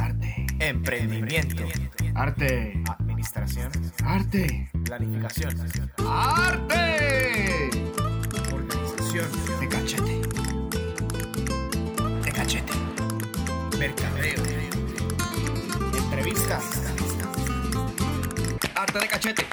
Arte. Emprendimiento. Arte. Administración. Arte. Planificación. Arte. Organización. De cachete. De cachete. Mercadeo. Entrevistas. Arte de cachete.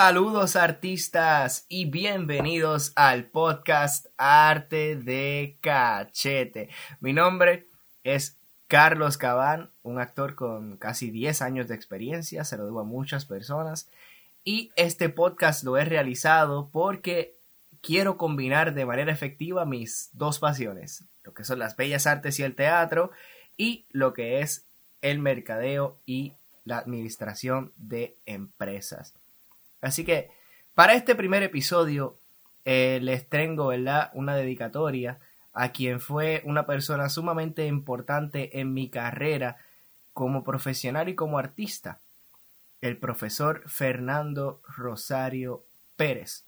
Saludos artistas y bienvenidos al podcast Arte de Cachete. Mi nombre es Carlos Cabán, un actor con casi 10 años de experiencia, se lo debo a muchas personas y este podcast lo he realizado porque quiero combinar de manera efectiva mis dos pasiones, lo que son las bellas artes y el teatro y lo que es el mercadeo y la administración de empresas. Así que para este primer episodio eh, les tengo ¿verdad? una dedicatoria a quien fue una persona sumamente importante en mi carrera como profesional y como artista, el profesor Fernando Rosario Pérez.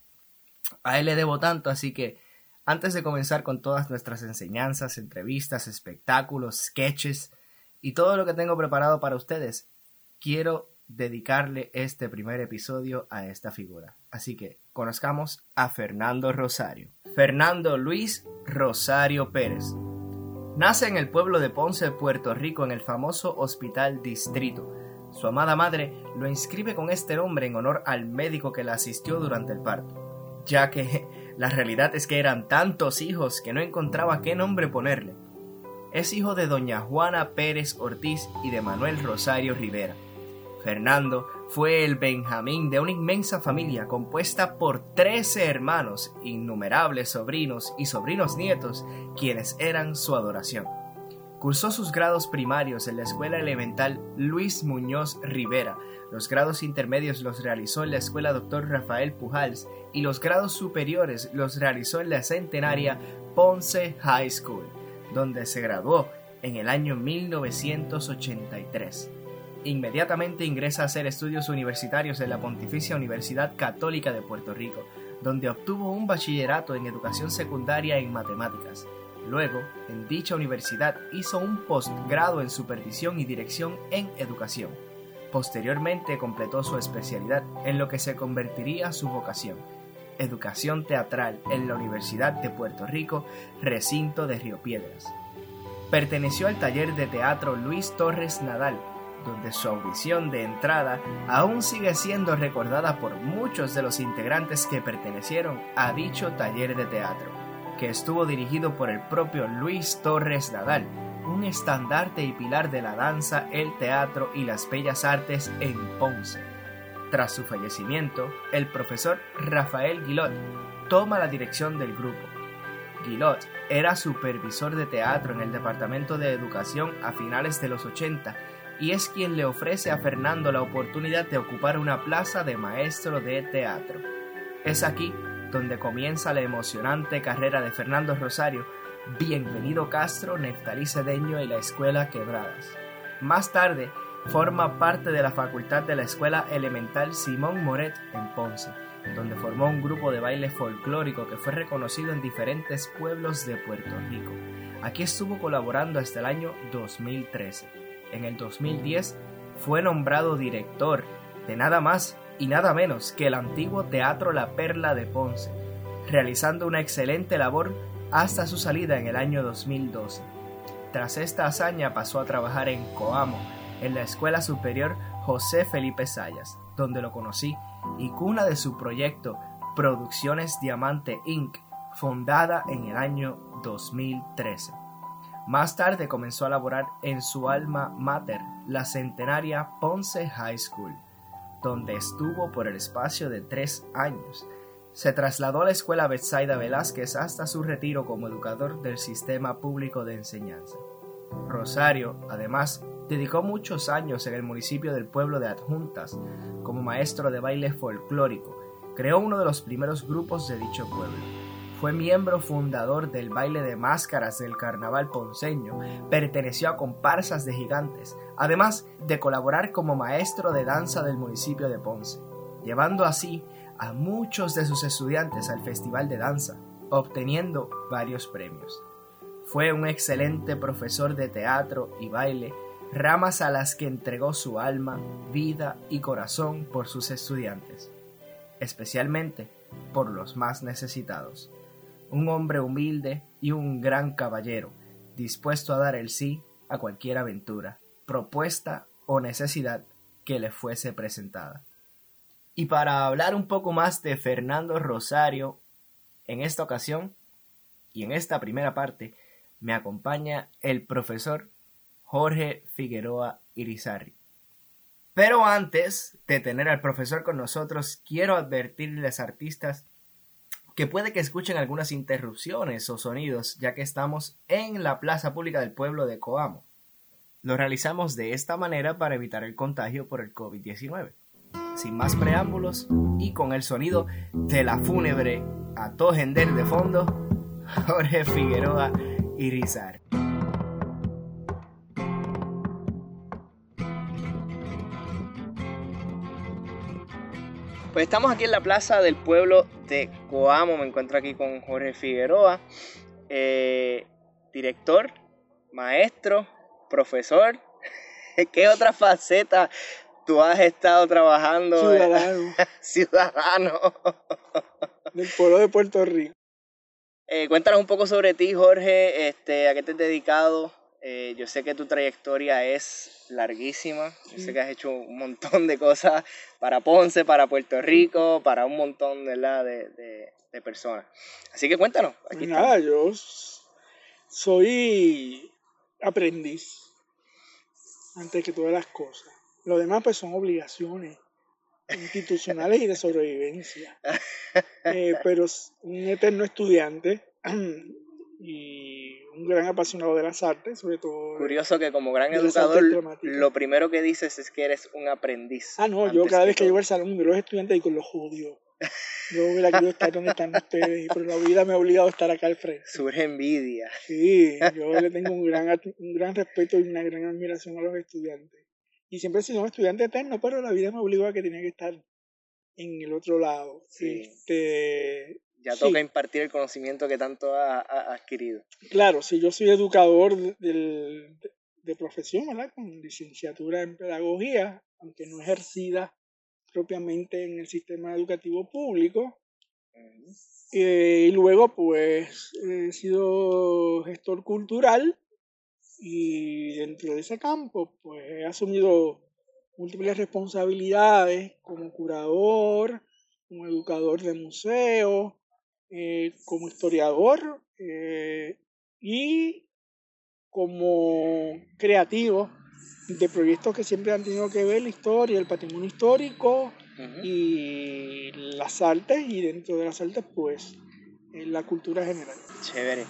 A él le debo tanto, así que antes de comenzar con todas nuestras enseñanzas, entrevistas, espectáculos, sketches y todo lo que tengo preparado para ustedes, quiero dedicarle este primer episodio a esta figura. Así que conozcamos a Fernando Rosario. Fernando Luis Rosario Pérez. Nace en el pueblo de Ponce, Puerto Rico, en el famoso Hospital Distrito. Su amada madre lo inscribe con este nombre en honor al médico que la asistió durante el parto, ya que la realidad es que eran tantos hijos que no encontraba qué nombre ponerle. Es hijo de doña Juana Pérez Ortiz y de Manuel Rosario Rivera. Fernando fue el Benjamín de una inmensa familia compuesta por trece hermanos, innumerables sobrinos y sobrinos nietos, quienes eran su adoración. Cursó sus grados primarios en la Escuela Elemental Luis Muñoz Rivera, los grados intermedios los realizó en la Escuela Dr. Rafael Pujals y los grados superiores los realizó en la centenaria Ponce High School, donde se graduó en el año 1983. Inmediatamente ingresa a hacer estudios universitarios en la Pontificia Universidad Católica de Puerto Rico, donde obtuvo un bachillerato en educación secundaria en matemáticas. Luego, en dicha universidad hizo un postgrado en supervisión y dirección en educación. Posteriormente completó su especialidad en lo que se convertiría su vocación, educación teatral en la Universidad de Puerto Rico, recinto de Río Piedras. Perteneció al taller de teatro Luis Torres Nadal, donde su audición de entrada aún sigue siendo recordada por muchos de los integrantes que pertenecieron a dicho taller de teatro, que estuvo dirigido por el propio Luis Torres Nadal, un estandarte y pilar de la danza, el teatro y las bellas artes en Ponce. Tras su fallecimiento, el profesor Rafael Guilot toma la dirección del grupo. Guilot era supervisor de teatro en el Departamento de Educación a finales de los 80 y es quien le ofrece a Fernando la oportunidad de ocupar una plaza de maestro de teatro. Es aquí donde comienza la emocionante carrera de Fernando Rosario, Bienvenido Castro, Neftalí Cedeño y la Escuela Quebradas. Más tarde, forma parte de la facultad de la Escuela Elemental Simón Moret en Ponce, donde formó un grupo de baile folclórico que fue reconocido en diferentes pueblos de Puerto Rico. Aquí estuvo colaborando hasta el año 2013 en el 2010 fue nombrado director de nada más y nada menos que el antiguo Teatro La Perla de Ponce, realizando una excelente labor hasta su salida en el año 2012. Tras esta hazaña pasó a trabajar en Coamo, en la Escuela Superior José Felipe Sayas, donde lo conocí, y cuna de su proyecto Producciones Diamante Inc., fundada en el año 2013. Más tarde comenzó a laborar en su alma mater, la centenaria Ponce High School, donde estuvo por el espacio de tres años. Se trasladó a la escuela Betsaida Velázquez hasta su retiro como educador del sistema público de enseñanza. Rosario, además, dedicó muchos años en el municipio del pueblo de Adjuntas como maestro de baile folclórico. Creó uno de los primeros grupos de dicho pueblo. Fue miembro fundador del baile de máscaras del carnaval ponceño, perteneció a comparsas de gigantes, además de colaborar como maestro de danza del municipio de Ponce. llevando así a muchos de sus estudiantes al festival de danza, obteniendo varios premios. Fue un excelente profesor de teatro y baile, ramas a las que entregó su alma, vida y corazón por sus estudiantes, especialmente por los más necesitados. Un hombre humilde y un gran caballero, dispuesto a dar el sí a cualquier aventura, propuesta o necesidad que le fuese presentada. Y para hablar un poco más de Fernando Rosario, en esta ocasión y en esta primera parte, me acompaña el profesor Jorge Figueroa Irizarri. Pero antes de tener al profesor con nosotros, quiero advertirles artistas que puede que escuchen algunas interrupciones o sonidos, ya que estamos en la plaza pública del pueblo de Coamo. Lo realizamos de esta manera para evitar el contagio por el COVID-19. Sin más preámbulos y con el sonido de la fúnebre a de fondo, Jorge Figueroa Irizar. Pues estamos aquí en la plaza del pueblo de Coamo. Me encuentro aquí con Jorge Figueroa, eh, director, maestro, profesor. ¿Qué otra faceta tú has estado trabajando? Ciudadano. Ciudadano. Del pueblo de Puerto Rico. Eh, cuéntanos un poco sobre ti, Jorge. Este, ¿A qué te has dedicado? Eh, yo sé que tu trayectoria es larguísima. Yo sé que has hecho un montón de cosas para Ponce, para Puerto Rico, para un montón ¿verdad? De, de, de personas. Así que cuéntanos. Aquí Nada, yo soy aprendiz antes que todas las cosas. Lo demás pues son obligaciones institucionales y de sobrevivencia. Eh, pero un eterno estudiante y un gran apasionado de las artes, sobre todo. Curioso que como gran educador lo primero que dices es que eres un aprendiz. Ah, no, yo cada vez que, llego al salón de los estudiantes y con los judíos. Yo hubiera querido estar donde están ustedes, pero la vida me ha obligado a estar acá al frente. Surge envidia. Sí, yo le tengo un gran, un gran respeto y una gran admiración a los estudiantes. Y siempre he sido un estudiante eterno, pero la vida me obligó a que tenía que estar en el otro lado. Sí. Este, ya toca sí. impartir el conocimiento que tanto ha, ha, adquirido. Claro, sí, yo soy educador de, de, de profesión, ¿verdad? Con licenciatura en pedagogía, aunque no ejercida propiamente en el sistema educativo público. Eh, y luego, pues, he sido gestor cultural y dentro de ese campo, pues, he asumido múltiples responsabilidades como curador, como educador de museo, eh, como historiador eh, y como creativo de proyectos que siempre han tenido que ver la historia, el patrimonio histórico uh -huh. y las artes y dentro de las artes pues la cultura general. Chévere.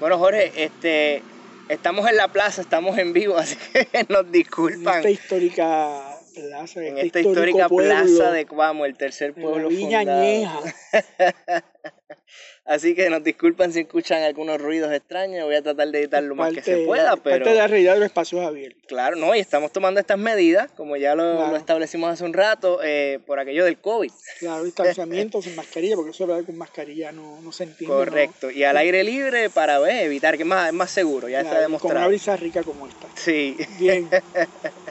Bueno Jorge, este, estamos en la plaza, estamos en vivo, así que nos disculpan. En esta histórica plaza, en esta histórica plaza de Cuamo, el tercer pueblo Añeja. Así que nos disculpan si escuchan algunos ruidos extraños. Voy a tratar de editar lo más parte, que se pueda. Pero... Parte de la realidad de los espacios abiertos. Claro, no, y estamos tomando estas medidas, como ya lo, claro. lo establecimos hace un rato, eh, por aquello del COVID. Claro, distanciamiento sin mascarilla, porque eso es verdad con mascarilla no, no se entiende. Correcto, ¿no? y al aire libre para ver, evitar, que es más, es más seguro, ya claro, está demostrado. Con una brisa rica como esta. Sí. Bien.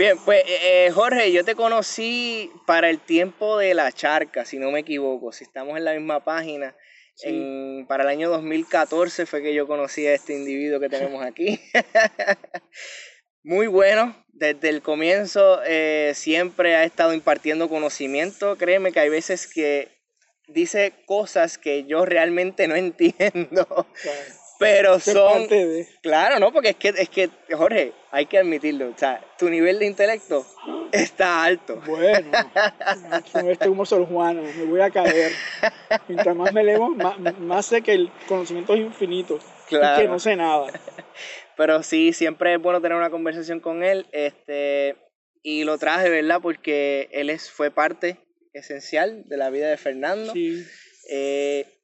Bien, pues eh, Jorge, yo te conocí para el tiempo de la charca, si no me equivoco, si estamos en la misma página. Sí. En, para el año 2014 fue que yo conocí a este individuo que tenemos aquí. Muy bueno, desde el comienzo eh, siempre ha estado impartiendo conocimiento. Créeme que hay veces que dice cosas que yo realmente no entiendo. Claro. Pero son. De... Claro, ¿no? Porque es que, es que, Jorge, hay que admitirlo. O sea, tu nivel de intelecto está alto. Bueno, con este humo Sor Juana, me voy a caer. Mientras más me leo, más, más, sé que el conocimiento es infinito. Claro. Y que no sé nada. Pero sí, siempre es bueno tener una conversación con él. Este, y lo traje, ¿verdad? Porque él es, fue parte esencial de la vida de Fernando. Sí. Eh,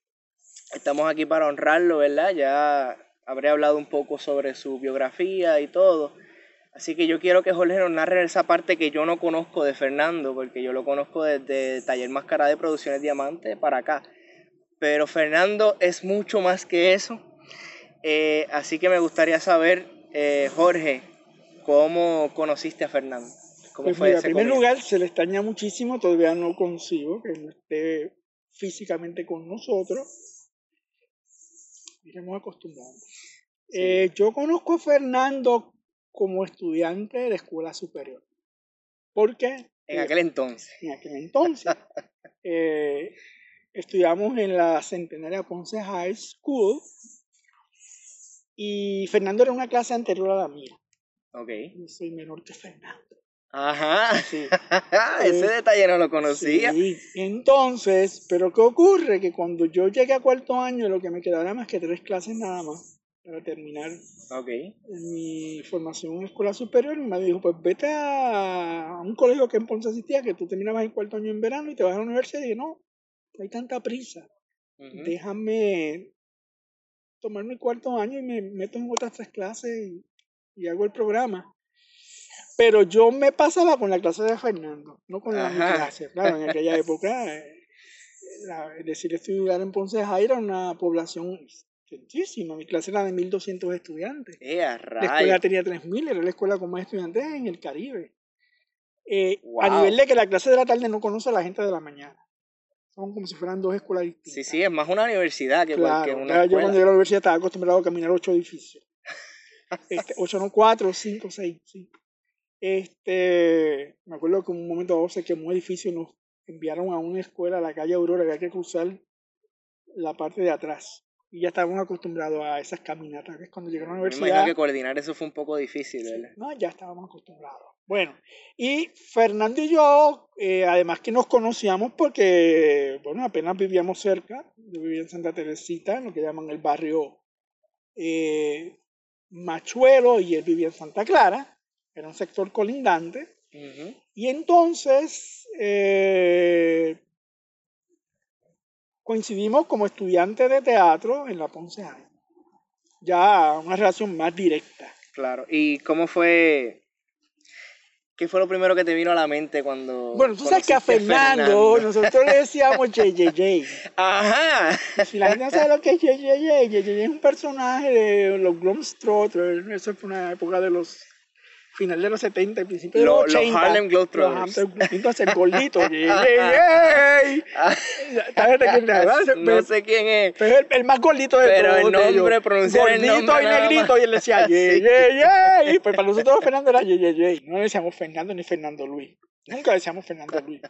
estamos aquí para honrarlo, ¿verdad? Ya habré hablado un poco sobre su biografía y todo. Así que yo quiero que Jorge nos narre esa parte que yo no conozco de Fernando, porque yo lo conozco desde Taller Máscara de Producciones Diamante para acá. Pero Fernando es mucho más que eso. Eh, así que me gustaría saber, eh, Jorge, ¿cómo conociste a Fernando? ¿Cómo pues fue mira, en primer comienzo? lugar, se le extraña muchísimo, todavía no consigo que no esté físicamente con nosotros. Iremos acostumbrando. Eh, yo conozco a Fernando como estudiante de la escuela superior. Porque En eh, aquel entonces. en aquel entonces eh, estudiamos en la Centenaria Ponce High School y Fernando era una clase anterior a la mía. Ok. Yo soy menor que Fernando. Ajá. Sí. Ese detalle no lo conocía. Sí, entonces, pero ¿qué ocurre? Que cuando yo llegué a cuarto año, lo que me quedaba era más que tres clases nada más para terminar mi formación en escuela superior. Y me dijo, pues vete a un colegio que en Ponce asistía, que tú terminabas en cuarto año en verano y te vas a la universidad. Y dije, no, hay tanta prisa. Déjame tomar mi cuarto año y me meto en otras tres clases y, y hago el programa. Pero yo me pasaba con la clase de Fernando, no con la mi clase. Claro, en aquella época, eh, la- decir, estudiar en Ponce High era una población extensísima. Mi clase era de 1.200 estudiantes. Eh, La escuela tenía 3.000, era la escuela con más estudiantes en el Caribe. Eh, A nivel de que la clase de la tarde no conoce a la gente de la mañana. Son como si fueran dos escuelas distintas. Sí, sí, es más una universidad que Claro, cualquier una claro, yo cuando llegué a la universidad estaba acostumbrado a caminar ocho edificios. Este, ocho, no, cuatro, cinco, seis, sí. Este, me acuerdo que en un momento dado se quemó un edificio y nos enviaron a una escuela a la calle Aurora, que había que cruzar la parte de atrás. Y ya estábamos acostumbrados a esas caminatas. que Cuando llegué a la Me universidad, imagino que coordinar eso fue un poco difícil, ¿verdad? no, ya estábamos acostumbrados. Bueno, y Fernando y yo, eh, además que nos conocíamos porque, bueno, apenas vivíamos cerca. Yo vivía en Santa Teresita, en lo que llaman el barrio eh, Machuelo, y él vivía en Santa Clara. Era un sector colindante. Y entonces eh, coincidimos como estudiantes de teatro en la Ponce High. Ya una relación más directa. Claro. ¿Y cómo fue? ¿Qué fue lo primero que te vino a la mente cuando. Bueno, tú sabes que a Fernando, nosotros le decíamos JJJ. Ajá. Si la gente no sabe lo que es JJJ, JJJ es un personaje de los Globetrotters. Eso fue una época de los final de los 70 y principios de Lo- los los 80. Harlem Globetrotters. Los Harlem Globetrotters. El gordito, JJJ. ¿Sabes de no Pero- sé quién es. pero es el, el más gordito de Pero todos. el de ellos. nombre, pronunciar el Gordito nombre y nada negrito, y él decía, ye, ye, ye. Pues para nosotros Fernando era ye, ye, ye. No le decíamos Fernando ni Fernando Luis. Nunca le decíamos Fernando Luis.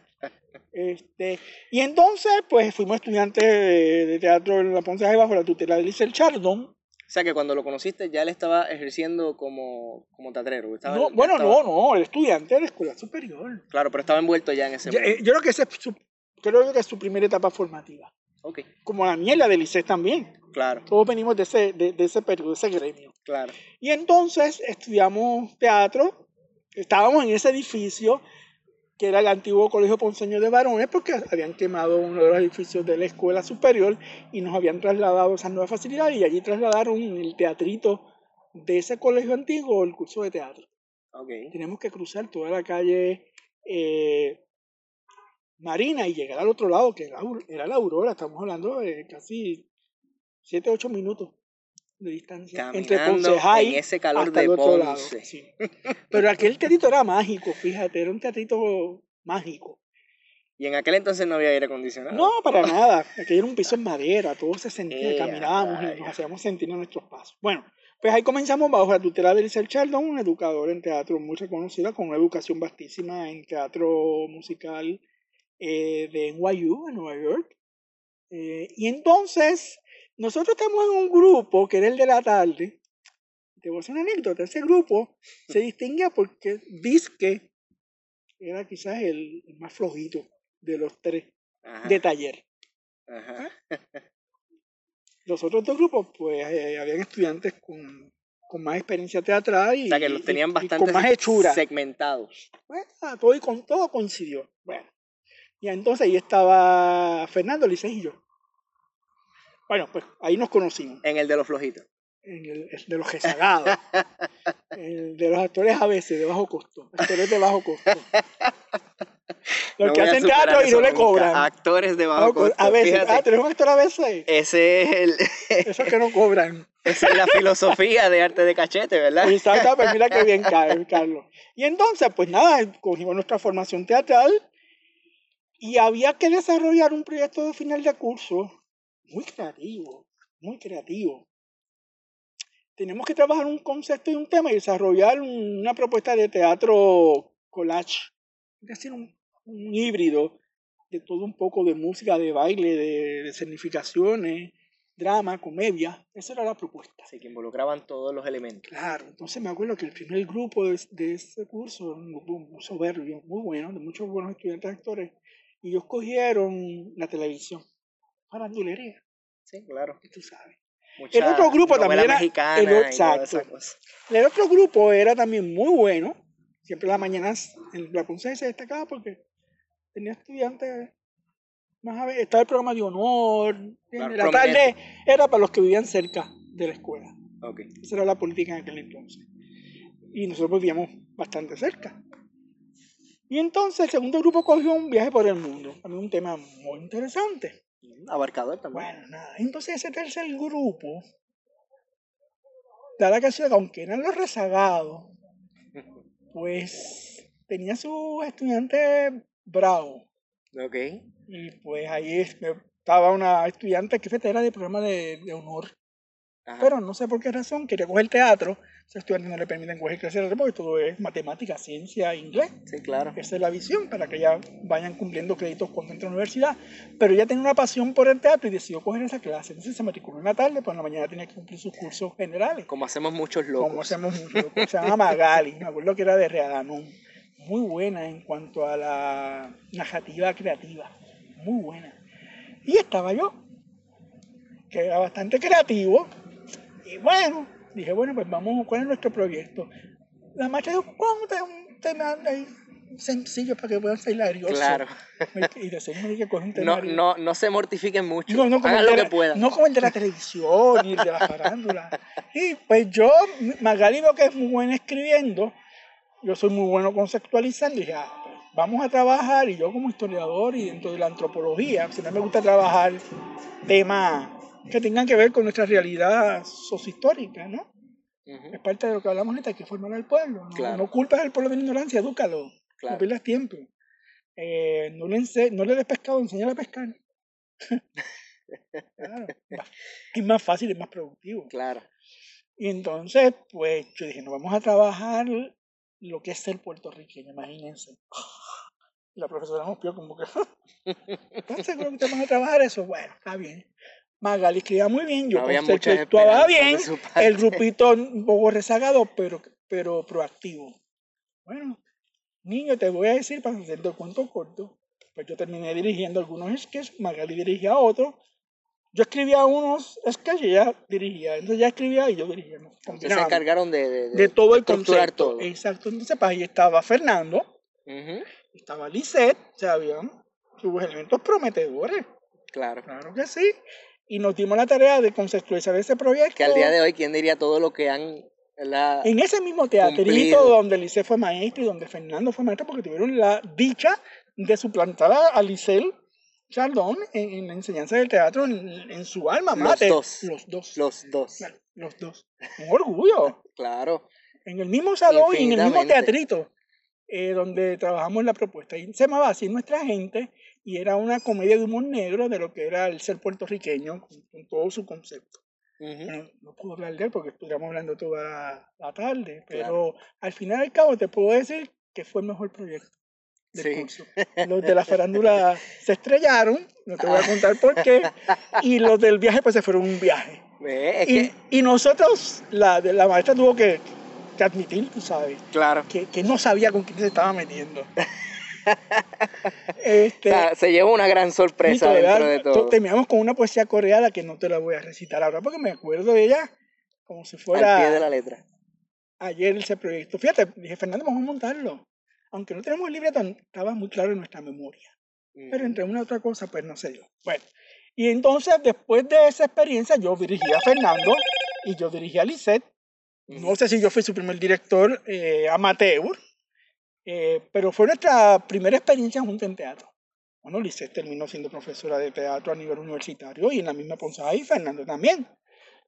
Este, y entonces, pues fuimos estudiantes de, de teatro en la Ponce High bajo la tutela de Lisel Chardon. O sea que cuando lo conociste ya él estaba ejerciendo como, como teatrero. estaba- No, bueno, estaba- no, no, el estudiante de la escuela superior. Claro, pero estaba envuelto ya en ese Ya, yo creo que esa es su, creo que es su primera etapa formativa. Ok, Como la mía y la de Lisset también. claro, Todos venimos de ese, de, de ese periodo, de ese gremio. claro. Y entonces estudiamos teatro, estábamos en ese edificio que era el antiguo Colegio Ponceño de Varones, porque habían quemado uno de los edificios de la escuela superior y nos habían trasladado a esas nuevas facilidades y allí trasladaron el teatrito de ese colegio antiguo, el curso de teatro. Tenemos que cruzar toda la calle eh, Marina y llegar al otro lado, que era la Aurora, estamos hablando de casi 7, 8 minutos de distancia entre Caminando Ponce High en ese calor hasta de el otro lado, Ponce. sí. Pero aquel teatrito era mágico, fíjate, era un teatrito mágico. Y en aquel entonces no había aire acondicionado. No, para nada. Aquello era un piso en madera, todo se sentía, Eh, caminábamos y nos hacíamos sentir en nuestros pasos. Bueno, pues ahí comenzamos bajo la tutela de Elisa Chardon, una educadora en teatro muy reconocida, con una educación vastísima en teatro musical eh, de NYU, en Nueva York. Eh, y entonces, nosotros estamos en un grupo que era el de la tarde. Te voy a hacer una anécdota. Ese grupo se distinguía porque Disque era quizás el, el más flojito de los tres Ajá, de taller. ajá. Los otros dos grupos, pues, eh, habían estudiantes con, con más experiencia teatral y, O sea que los tenían y bastante con más hechura. segmentados. Bueno, todo, y con todo coincidió. Bueno, y entonces ahí estaba Fernando, Lices y yo. Bueno, pues ahí nos conocimos. En el de los flojitos. en el, el de los rezagados. el de los actores a veces de bajo costo. Actores de bajo costo. Los No que hacen teatro y no le cobran. Actores de bajo co- costo. a veces. fíjate. Ah, tenemos un actor a veces. Ese es el, Esos que no cobran. esa es la filosofía de arte de cachete, ¿verdad? Exacto, pues mira qué bien cae, Carlos. Y entonces, pues nada, cogimos nuestra formación teatral y había que desarrollar un proyecto de final de curso muy creativo, muy creativo. Tenemos que trabajar un concepto y un tema y desarrollar un- una propuesta de teatro collage, es decir, un, un híbrido de todo un poco de música, de baile, de, de significaciones, drama, comedia. Esa era la propuesta. Así que involucraban todos los elementos. Claro, entonces me acuerdo que el primer grupo de, de ese curso, un grupo muy soberbio, muy bueno, de muchos buenos estudiantes actores, y ellos cogieron la televisión, farandulería, Sí, claro. tú sabes. Mucha El otro grupo también era- el exacto. El otro grupo era también muy bueno, siempre las mañanas en la Ponce se destacaba porque tenía estudiantes, más a ver, estaba el programa de honor, Claro, la tarde era para los que vivían cerca de la escuela. Ok. Esa era la política en aquel entonces. Y nosotros vivíamos bastante cerca. Y entonces el segundo grupo cogió un viaje por el mundo. También un tema muy interesante. Mm, Abarcador también. Bueno, nada. Entonces ese tercer grupo, da la que aunque eran los rezagados, pues tenía sus estudiantes bravos. Ok. Y pues ahí es- estaba una estudiante que era de programa de, de honor. Ajá. Pero no sé por qué razón quería coger teatro. Esos estudiantes no le permiten coger clases de teatro porque todo es matemática, ciencia, inglés. Sí, claro. Esa es la visión para que ya vayan cumpliendo créditos cuando entre a la universidad. Pero ella tenía una pasión por el teatro y decidió coger esa clase. Entonces se matriculó en la tarde, pues en la mañana tenía que cumplir sus cursos generales. Como hacemos muchos locos. Como hacemos mucho. Se llama Magali, me acuerdo que era de Reaganón. Muy buena en cuanto a la narrativa creativa. Muy buena. Y estaba yo, que era bastante creativo. Y bueno, dije, bueno, pues vamos, ¿cuál es nuestro proyecto? La maestra dijo, ¿cuánto un tema ahí sencillo para que puedan ser lariosos? Claro. Y de que coger un tema No, no, no se mortifiquen mucho. no, no como, Hagan lo que la, puedan. no como el de la televisión ni el de la farándula. Y pues yo, Magali veo que es muy buena escribiendo, yo soy muy bueno conceptualizando, y dije, ah, pues, vamos a trabajar, y yo como historiador y dentro de la antropología, siempre me gusta trabajar temas que tengan que ver con nuestra realidad sociohistórica, ¿no? Es parte de lo que hablamos ahorita, que formar al pueblo. No, Claro. no culpes al pueblo de la ignorancia, edúcalo. No Claro. pierdas tiempo. Eh, no, le ense- no le des pescado, enséñale a pescar. claro. Es más fácil, es más productivo. Claro. Y entonces, pues yo dije, no vamos a trabajar lo que es ser puertorriqueño, imagínense. La profesora nos vio como que, ¿estás seguro que te a trabajar eso? Bueno, está bien. Magali escribía muy bien, yo No conceptuaba bien, el grupito un poco rezagado, pero, pero proactivo. Bueno, niño, te voy a decir para hacerte el cuento corto. Pues yo terminé dirigiendo algunos sketches, Magali dirigía otros. Yo escribía unos sketches y ella dirigía. Entonces ella escribía y yo dirigía. Se encargaron de, de, de todo el concepto. todo. Exacto. Entonces, pues ahí estaba Fernando, estaba Lisette, o sea, habían sus elementos prometedores. Claro. Claro que sí. Y nos dimos la tarea de conceptualizar ese proyecto. Que al día de hoy, ¿quién diría todo lo que han... En ese mismo teatrito Cumplido. donde Lice fue maestro y donde Fernando fue maestro, porque tuvieron la dicha de suplantar a- Lisel Chardón en, en la enseñanza del teatro en, en su alma Los mater. dos. Los dos. Los dos. Los dos. Un orgullo. Claro. En el mismo salón y en el mismo teatrito eh, donde trabajamos la propuesta. Y se llamaba así Nuestra Gente y era una comedia de humor negro de lo que era el ser puertorriqueño con, con todo su concepto. Ujú, Bueno, no puedo hablar de él porque estuviéramos hablando toda la, tarde, pero Claro. al final y al cabo te puedo decir que fue el mejor proyecto del Sí. curso. Los de la farándula se estrellaron, no te voy a contar por qué, y los del viaje pues se fueron un viaje. Es Y, que, y nosotros, la, la maestra tuvo que, que admitir, tú sabes, claro. que, que no sabía con quién se estaba metiendo. este, sea, se llevó una gran sorpresa dentro ¿verdad? de todo. Terminamos con una poesía coreana que no te la voy a recitar ahora porque me acuerdo de ella como si Al fuera pie de la letra. ayer ese proyecto. Fíjate, dije, Fernando, vamos a montarlo. Aunque no tenemos el libreto, estaba muy claro en nuestra memoria. Pero Ujú. entre una y otra cosa, pues no sé yo. Bueno, y entonces después de esa experiencia, yo dirigí a Fernando y yo dirigí a Lisette. No sé si yo fui su primer director eh, amateur, eh, pero fue nuestra primera experiencia junto en teatro. Bueno, Lisette terminó siendo profesora de teatro a nivel universitario y en la misma Ponce y Fernando también.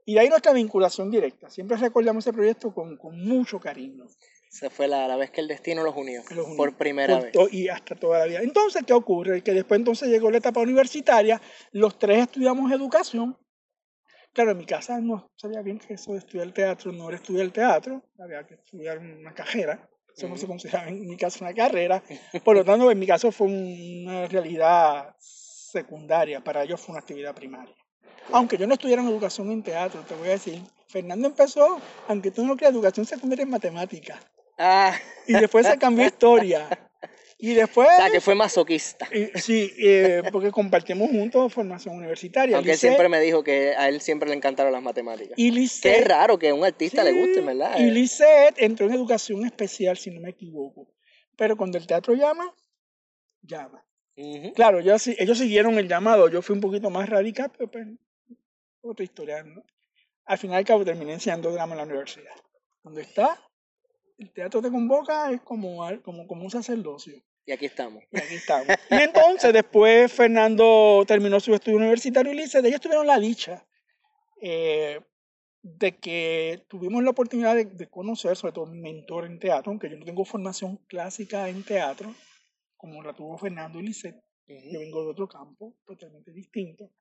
Y de ahí nuestra vinculación directa. Siempre recordamos ese proyecto con, con mucho cariño. Se fue la, la vez que el destino los unió. Los unió. Por primera Por vez. to- Y hasta toda la vida. Entonces, ¿qué ocurre? Que después entonces llegó la etapa universitaria, los tres estudiamos educación. Claro, en mi casa no sabía bien que eso de estudiar teatro no era estudiar teatro, había que estudiar una carrera. Eso no se consideraba en mi caso una carrera. Por lo tanto, en mi caso fue una realidad secundaria, para ellos fue una actividad primaria. Aunque yo no estudiara en educación en teatro, te voy a decir, Fernando empezó, aunque tú no creas, educación secundaria en matemáticas. Ah, Y después se cambió a historia. Y después, o sea, que fue masoquista. sí, eh, porque compartimos juntos formación universitaria. Aunque él siempre me dijo que a él siempre le encantaron las matemáticas. y Qué raro que a un artista le guste, ¿verdad? Y Lisset entró en educación especial, si no me equivoco. Pero cuando el teatro llama, llama. Claro, yo, ellos siguieron el llamado, yo fui un poquito más radical, pero pues, otra historia, ¿no? Al final al cabo terminé enseñando drama en la universidad. Cuando está, el teatro te convoca, es como, como, como un sacerdocio. Y aquí estamos. Y aquí estamos. Y entonces después Fernando terminó su estudio universitario y Lice, ellos tuvieron la dicha eh, de que tuvimos la oportunidad de, de conocer, sobre todo mi mentor en teatro, aunque yo no tengo formación clásica en teatro, como la tuvo Fernando y Lisset. Yo Ujú. vengo de otro campo totalmente distinto.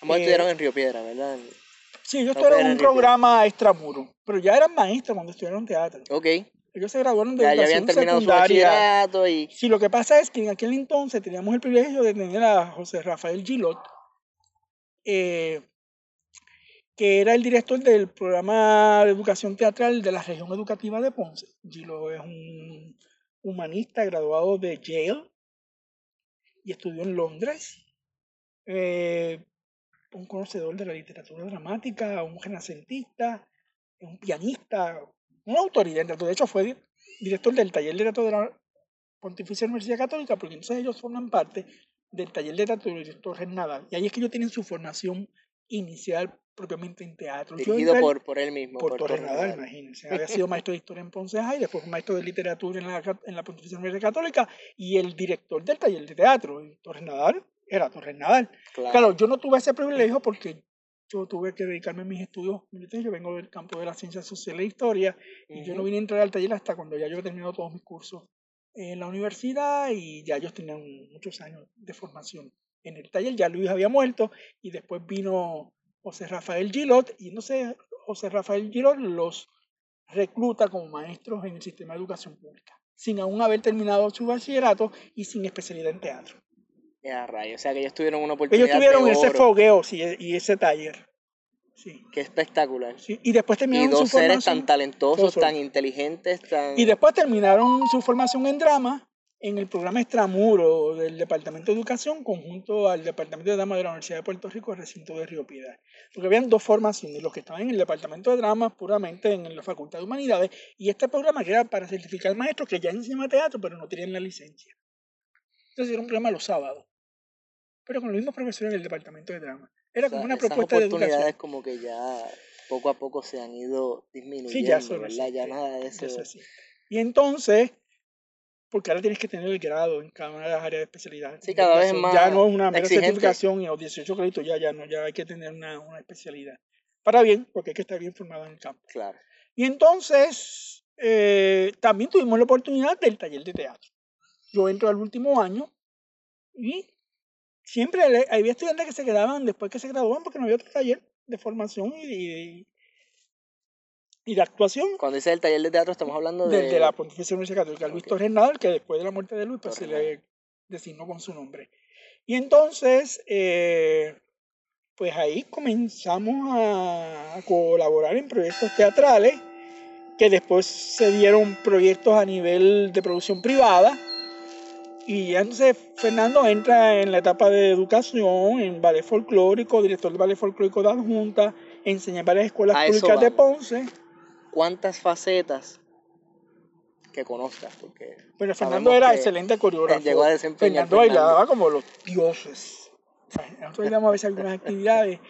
Ambos Eh, estudiaron en Río Piedra, ¿verdad? Sí, ellos No tuvieron pueden un programa extramuro, pero ya eran maestros cuando estudiaron teatro. Ok. Ellos se graduaron de Ya, ya educación habían terminado su secundaria. y... Sí, lo que pasa es que en aquel entonces teníamos el privilegio de tener a José Rafael Gilot, eh, que era el director del programa de educación teatral de la región educativa de Ponce. Gilot es un humanista graduado de Yale y estudió en Londres. Eh, un conocedor de la literatura dramática, un renacentista, un pianista, una autoridad en teatro. De hecho, fue di- director del taller de teatro de la Pontificia Universidad Católica, porque entonces ellos forman parte del taller de teatro del director Torres Nadal. Y ahí es que ellos tienen su formación inicial propiamente en teatro. Dirigido por, por él mismo. por Torres Torres Nadal, Nadal. imagínense. Había sido maestro de historia en Ponce High, después maestro de literatura en la, en la Pontificia Universidad Católica y el director del taller de teatro. Y Torres Nadal era Torres Nadal. Claro. Claro, yo no tuve ese privilegio porque yo tuve que dedicarme a mis estudios militares. Yo vengo del campo de las ciencias sociales e historia y yo no vine a entrar al taller hasta cuando ya yo he terminado todos mis cursos en la universidad y ya ellos tenían muchos años de formación en el taller. Ya Luis había muerto y después vino José Rafael Gilot y no sé, José Rafael Gilot los recluta como maestros en el sistema de educación pública, sin aún haber terminado su bachillerato y sin especialidad en teatro. Ya, rayo. O sea, que ellos tuvieron una oportunidad Ellos tuvieron de ese oro. fogueo sí, y ese taller. Sí, Qué espectacular. sí. Y después Y terminaron dos su seres formación. tan talentosos, tan inteligentes, tan... Y después terminaron su formación en drama en el programa extramuro del Departamento de Educación conjunto al Departamento de Drama de la Universidad de Puerto Rico, recinto de Río Piedras. Porque habían dos formaciones, los que estaban en el Departamento de Drama puramente en la Facultad de Humanidades y este programa que era para certificar maestros que ya enseñaban teatro pero no tenían la licencia. Entonces era un programa los sábados, pero con los mismos profesores del Departamento de Drama. Era o sea, como una propuesta de oportunidades educación. como que ya poco a poco se han ido disminuyendo, Sí, ya no ¿verdad? Ya nada de eso. existe. Y entonces, porque ahora tienes que tener el grado en cada una de las áreas de especialidad. Sí, cada vez más Ya no es una mera exigente. certificación y los 18 créditos, ya, ya no, ya hay que tener una, una especialidad. Para bien, porque hay que estar bien formado en el campo. Claro. Y entonces, eh, también tuvimos la oportunidad del taller de teatro. Yo entro al último año y siempre había estudiantes que se quedaban después que se graduaban porque no había otro taller de formación y, y, y de actuación Cuando dice el taller de teatro estamos hablando de... desde la Pontificia Universidad Católica, Luis. Torres Nadal, que después de la muerte de Luis pues, se le designó con su nombre. Y entonces, eh, pues ahí comenzamos a colaborar en proyectos teatrales, que después se dieron proyectos a nivel de producción privada. Y entonces Fernando entra en la etapa de educación, en ballet folclórico, director de ballet folclórico de adjunta, enseña en varias escuelas A públicas de. Ponce. ¿Cuántas facetas que conozcas? Porque Pero Fernando era excelente coreógrafo. llegó a desempeñar Fernando Fernando. bailaba como los dioses. O sea, Nosotros bailamos a veces algunas actividades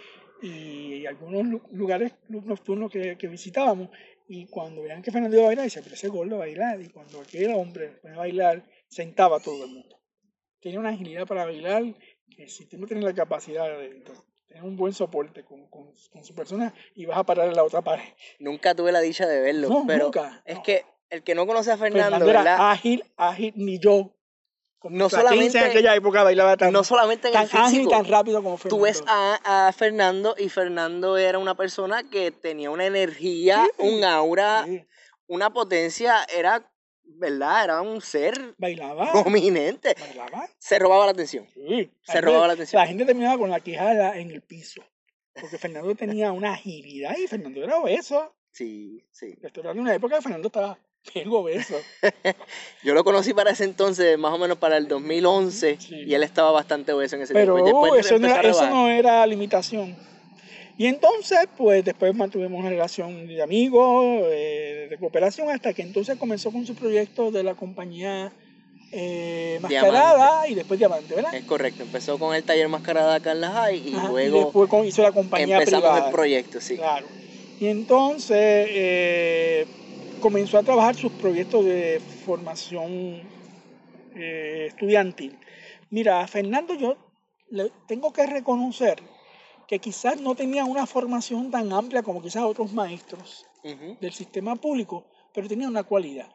y algunos lu- lugares nocturnos que, que visitábamos. Y cuando veían que Fernando iba a bailar, decían, pero ese gordo a bailar. Y cuando aquel hombre ponía a bailar, sentaba a todo el mundo. Tenía una agilidad para bailar que si tú no tienes la capacidad de tener un buen soporte con, con, con su persona, y vas a parar en la otra pared. Nunca tuve la dicha de verlo, No, pero nunca, es no. que el que no conoce a Fernando, Fernando era ágil, ágil, ni yo. No nuestra 15 solamente- en aquella época bailaba tan, no solamente en tan el físico. ágil y tan rápido como Fernando. Tú ves a, a Fernando y Fernando era una persona que tenía una energía, Sí, un aura, Sí, una potencia, era, ¿verdad? Era un ser bailaba, prominente. bailaba. Se robaba la atención. Sí. Se robaba la atención. La gente terminaba con la quijada en el piso. Porque Fernando tenía una agilidad y Fernando era obeso. Sí, sí. Estoy hablando de una época que Fernando estaba bien obeso. Yo lo conocí para ese entonces, más o menos para el 2011, Sí. y él estaba bastante obeso en ese Pero tiempo. Uh, eso, no era limitación. Y entonces, pues después mantuvimos una relación de amigos, eh, de cooperación, hasta que entonces comenzó con su proyecto de la compañía eh, Mascarada y después Diamante, ¿verdad? Es correcto, empezó con el taller mascarada acá en la High y Ajá, luego después con- hizo la compañía empezamos privada. el proyecto, sí. Claro. Y entonces eh, comenzó a trabajar sus proyectos de formación estudiantil. Mira, a Fernando yo le tengo que reconocer que quizás no tenía una formación tan amplia como quizás otros maestros Ujú. del sistema público, pero tenía una cualidad,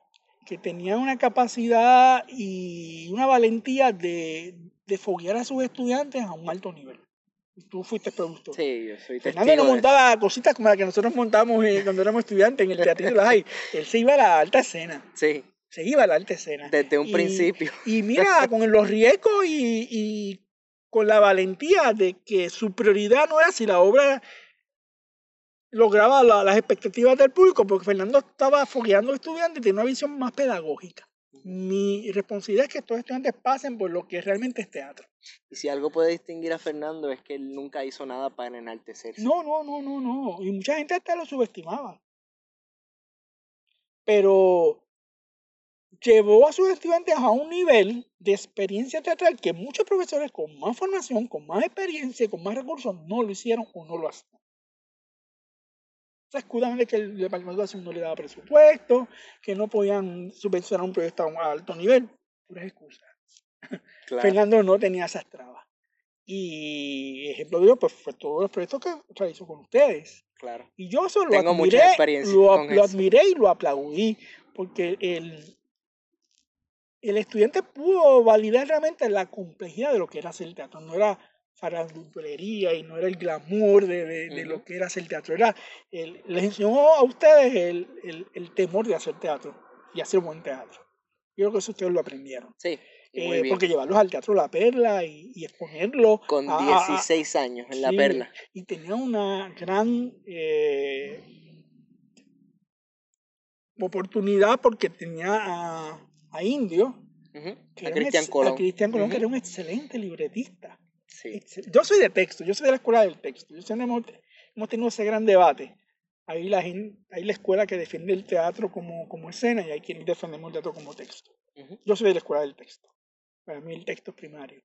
que tenía una capacidad y una valentía de, de foguear a sus estudiantes a un alto nivel. Tú fuiste productor. Sí, yo soy Fernando no de montaba cositas como las que nosotros montamos eh, cuando éramos estudiantes en el Teatrito de la Hay. Él se iba a la alta escena. Sí, Se iba a la alta escena. desde un Y- principio. Y mira, con los riesgos y, y con la valentía de que su prioridad no era si la obra lograba la- las expectativas del público, porque Fernando estaba fogueando estudiantes y tenía una visión más pedagógica. Mi responsabilidad es que estos estudiantes pasen por lo que realmente es teatro. Y si algo puede distinguir a Fernando es que él nunca hizo nada para enaltecerse. No, no, no, no, no. Y mucha gente hasta lo subestimaba. Pero llevó a sus estudiantes a un nivel de experiencia teatral que muchos profesores con más formación, con más experiencia, y con más recursos no lo hicieron o no lo hacían. Se escudan de que el Departamento de Educación no le daba presupuesto, que no podían subvencionar un proyecto a un alto nivel. Puras excusas. Claro. Fernando no tenía esas trabas. Y ejemplo de ello, pues fue todos los proyectos que realizó con ustedes. claro. Y yo eso lo Tengo mucha admiré, experiencia lo, lo admiré y lo aplaudí, porque el, el estudiante pudo validar realmente la complejidad de lo que era hacer teatro. No era farandulería y no era el glamour de, de- de lo que era hacer teatro. Era el- les enseñó a ustedes el, el- el temor de hacer teatro y hacer buen teatro. Yo creo que eso ustedes lo aprendieron. Sí, Eh, porque llevarlos al Teatro La Perla y, y exponerlo Con a- a- a- 16 años en la perla. Y tenía una gran eh, oportunidad porque tenía a, a Indio, Ujú. que A Cristian ex- a Colón. Cristian Colón, que Ujú. era un excelente libretista. Sí. Excel- Yo soy de texto, yo soy de la escuela del texto. Yo hemos, hemos tenido ese gran debate. Ahí la, gen- hay la escuela que defiende el teatro como, como escena y hay quienes defendemos el teatro como texto. Ujú. Yo soy de la escuela del texto. Para mí el texto es primario.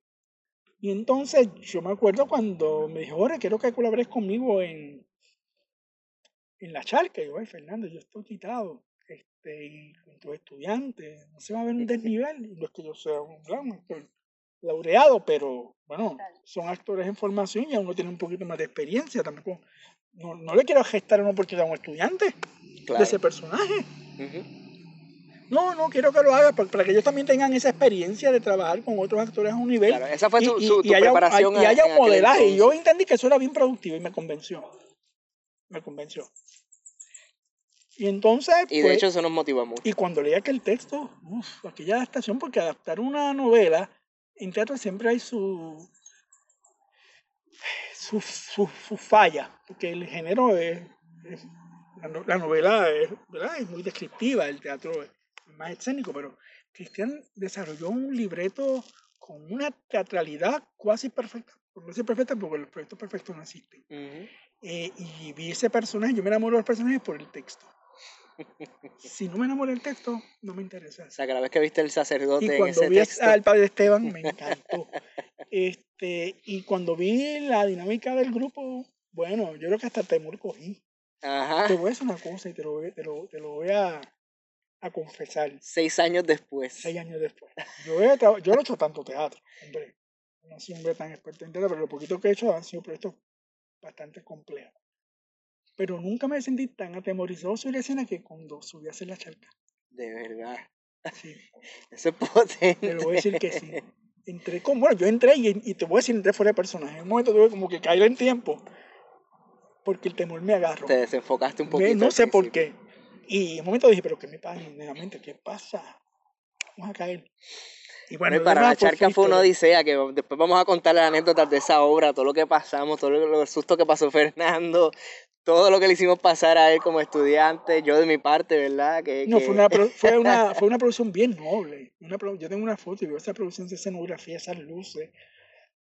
Y entonces yo me acuerdo cuando me dijo, Jorge, quiero que colabores conmigo en, en la charca. Y yo, ay, Fernando, yo estoy quitado. Este, y con tus estudiantes, no se va a ver un desnivel. No es que yo sea un gran actor laureado, pero bueno, son actores en formación y uno tiene un poquito más de experiencia. Tampoco, no, no le quiero gestar una oportunidad a un estudiante Claro. de ese personaje. No, no quiero que lo haga pa- para que ellos también tengan esa experiencia de trabajar con otros actores a un nivel. Claro, esa fue y- su- y haya, preparación. y haya un modelaje. Y yo entendí que eso era bien productivo y me convenció. Me convenció. Y entonces, Y de pues, hecho eso nos motiva mucho. y cuando leí aquel texto, uff, aquella adaptación, porque adaptar una novela en teatro siempre hay su su, su, su falla, porque el género es, es- la, la novela es, ¿verdad? es muy descriptiva, el teatro es más escénico, pero Cristian desarrolló un libreto con una teatralidad casi perfecta, no decir perfecta, porque los proyectos perfectos no existen. Eh, y vi ese personaje, yo me enamoro de los personajes por el texto. Si no me enamoro del texto, no me interesa. O sea, que la vez que viste el sacerdote Y en cuando ese vi texto, al padre Esteban, me encantó. Este, y cuando vi la dinámica del grupo, Bueno, yo creo que hasta temor cogí. Te Ajá. voy a decir una cosa y te lo, voy- te lo, te lo voy a, a confesar Seis años después. seis años después. Yo, he yo no he hecho tanto teatro, hombre. No soy un hombre tan experto en teatro, pero lo poquito que he hecho han sido proyectos bastante complejos. Pero nunca me sentí tan atemorizado sobre la escena que cuando subí a hacer la charca. De verdad. Sí, Eso es potente. te lo voy a decir que sí. Entré con, bueno, yo entré y, y te voy a decir, entré fuera de personaje. En un momento tuve como que caer en tiempo porque el temor me agarró. Te desenfocaste un Me- poquito. no al sé por qué. Y en un momento dije, pero ¿qué me pasa? Nuevamente, ¿qué pasa? Vamos a caer. Y Bueno, para la charca fue una odisea, que después vamos a contar las anécdotas de esa obra, todo lo que pasamos, todo lo, el susto que pasó Fernando, todo lo que le hicimos pasar a él como estudiante, yo de mi parte, ¿verdad? Que, No, que- fue una, fue, una, fue una producción bien noble. Una yo tengo una foto y veo esa producción de escenografía, esas luces,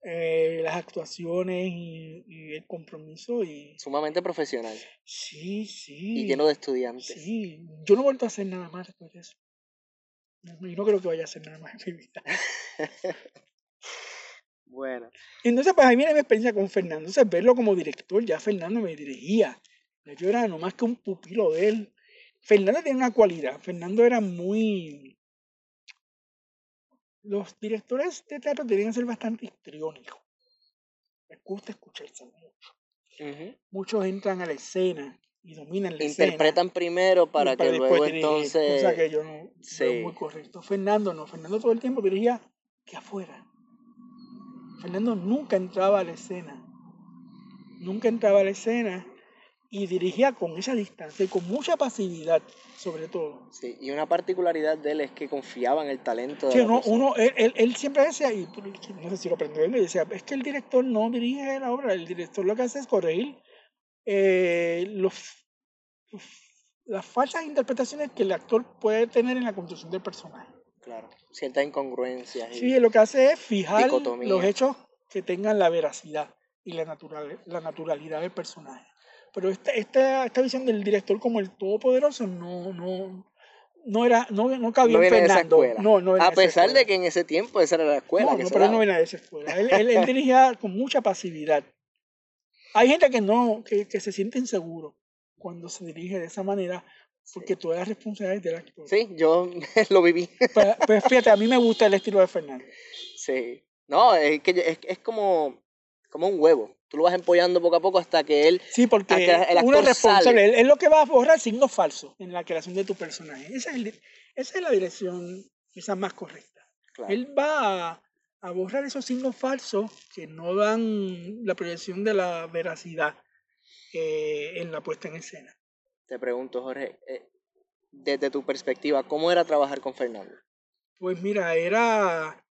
eh, las actuaciones y, y el compromiso. Y sumamente profesional sí, sí. y lleno de estudiantes. Sí, yo no he vuelto a hacer nada más después de eso. Y no creo que vaya a hacer nada más en mi vida. Bueno, Entonces, pues ahí viene mi experiencia con Fernando. Entonces, verlo como director, ya Fernando me dirigía. Yo era nomás que un pupilo de él. Fernando tenía una cualidad. Fernando era muy. Los directores de teatro deberían ser bastante histriónicos. Les gusta escucharse mucho. Muchos entran a la escena y dominan la escena. interpretan primero para que luego dirigir, entonces... Cosa que yo no Sí. muy correcto. Fernando no. Fernando todo el tiempo dirigía que afuera. Fernando nunca entraba a la escena. Nunca entraba a la escena y dirigía con esa distancia y con mucha pasividad, sobre todo. Sí, y una particularidad de él es que confiaba en el talento de Sí, uno, él, él- él siempre decía, y no sé si lo aprendió él, decía, es que el director no dirige la obra, el director lo que hace es corregir eh, los, las falsas interpretaciones que el actor puede tener en la construcción del personaje. Claro, ciertas incongruencias. y- Sí, lo que hace es fijar Dicotomía. los hechos que tengan la veracidad y la, natural, la naturalidad del personaje. Pero esta, esta, esta visión del director como el todopoderoso no, no, no era, no, no cabía no en viene de esa Fernando. escuela. No, no a pesar de que en ese tiempo esa era la escuela. No, que no, pero él no venía de esa escuela. Él, él, él dirigía con mucha pasividad. Hay gente que no, que, que se siente inseguro cuando se dirige de esa manera, porque toda la responsabilidad es del actor. Sí, yo lo viví. Pues, pues fíjate, a mí me gusta el estilo de Fernando. Sí. No, es que es, es como, como un huevo. Tú lo vas empollando poco a poco hasta que él. Sí, porque el uno es responsable. Él es lo que va a borrar signos falsos en la creación de tu personaje. Esa es, el- esa es la dirección quizás más correcta. Claro, Él va a, a borrar esos signos falsos que no dan la proyección de la veracidad eh, en la puesta en escena. Te pregunto, Jorge, eh, desde tu perspectiva, ¿cómo era trabajar con Fernando? Pues mira, era,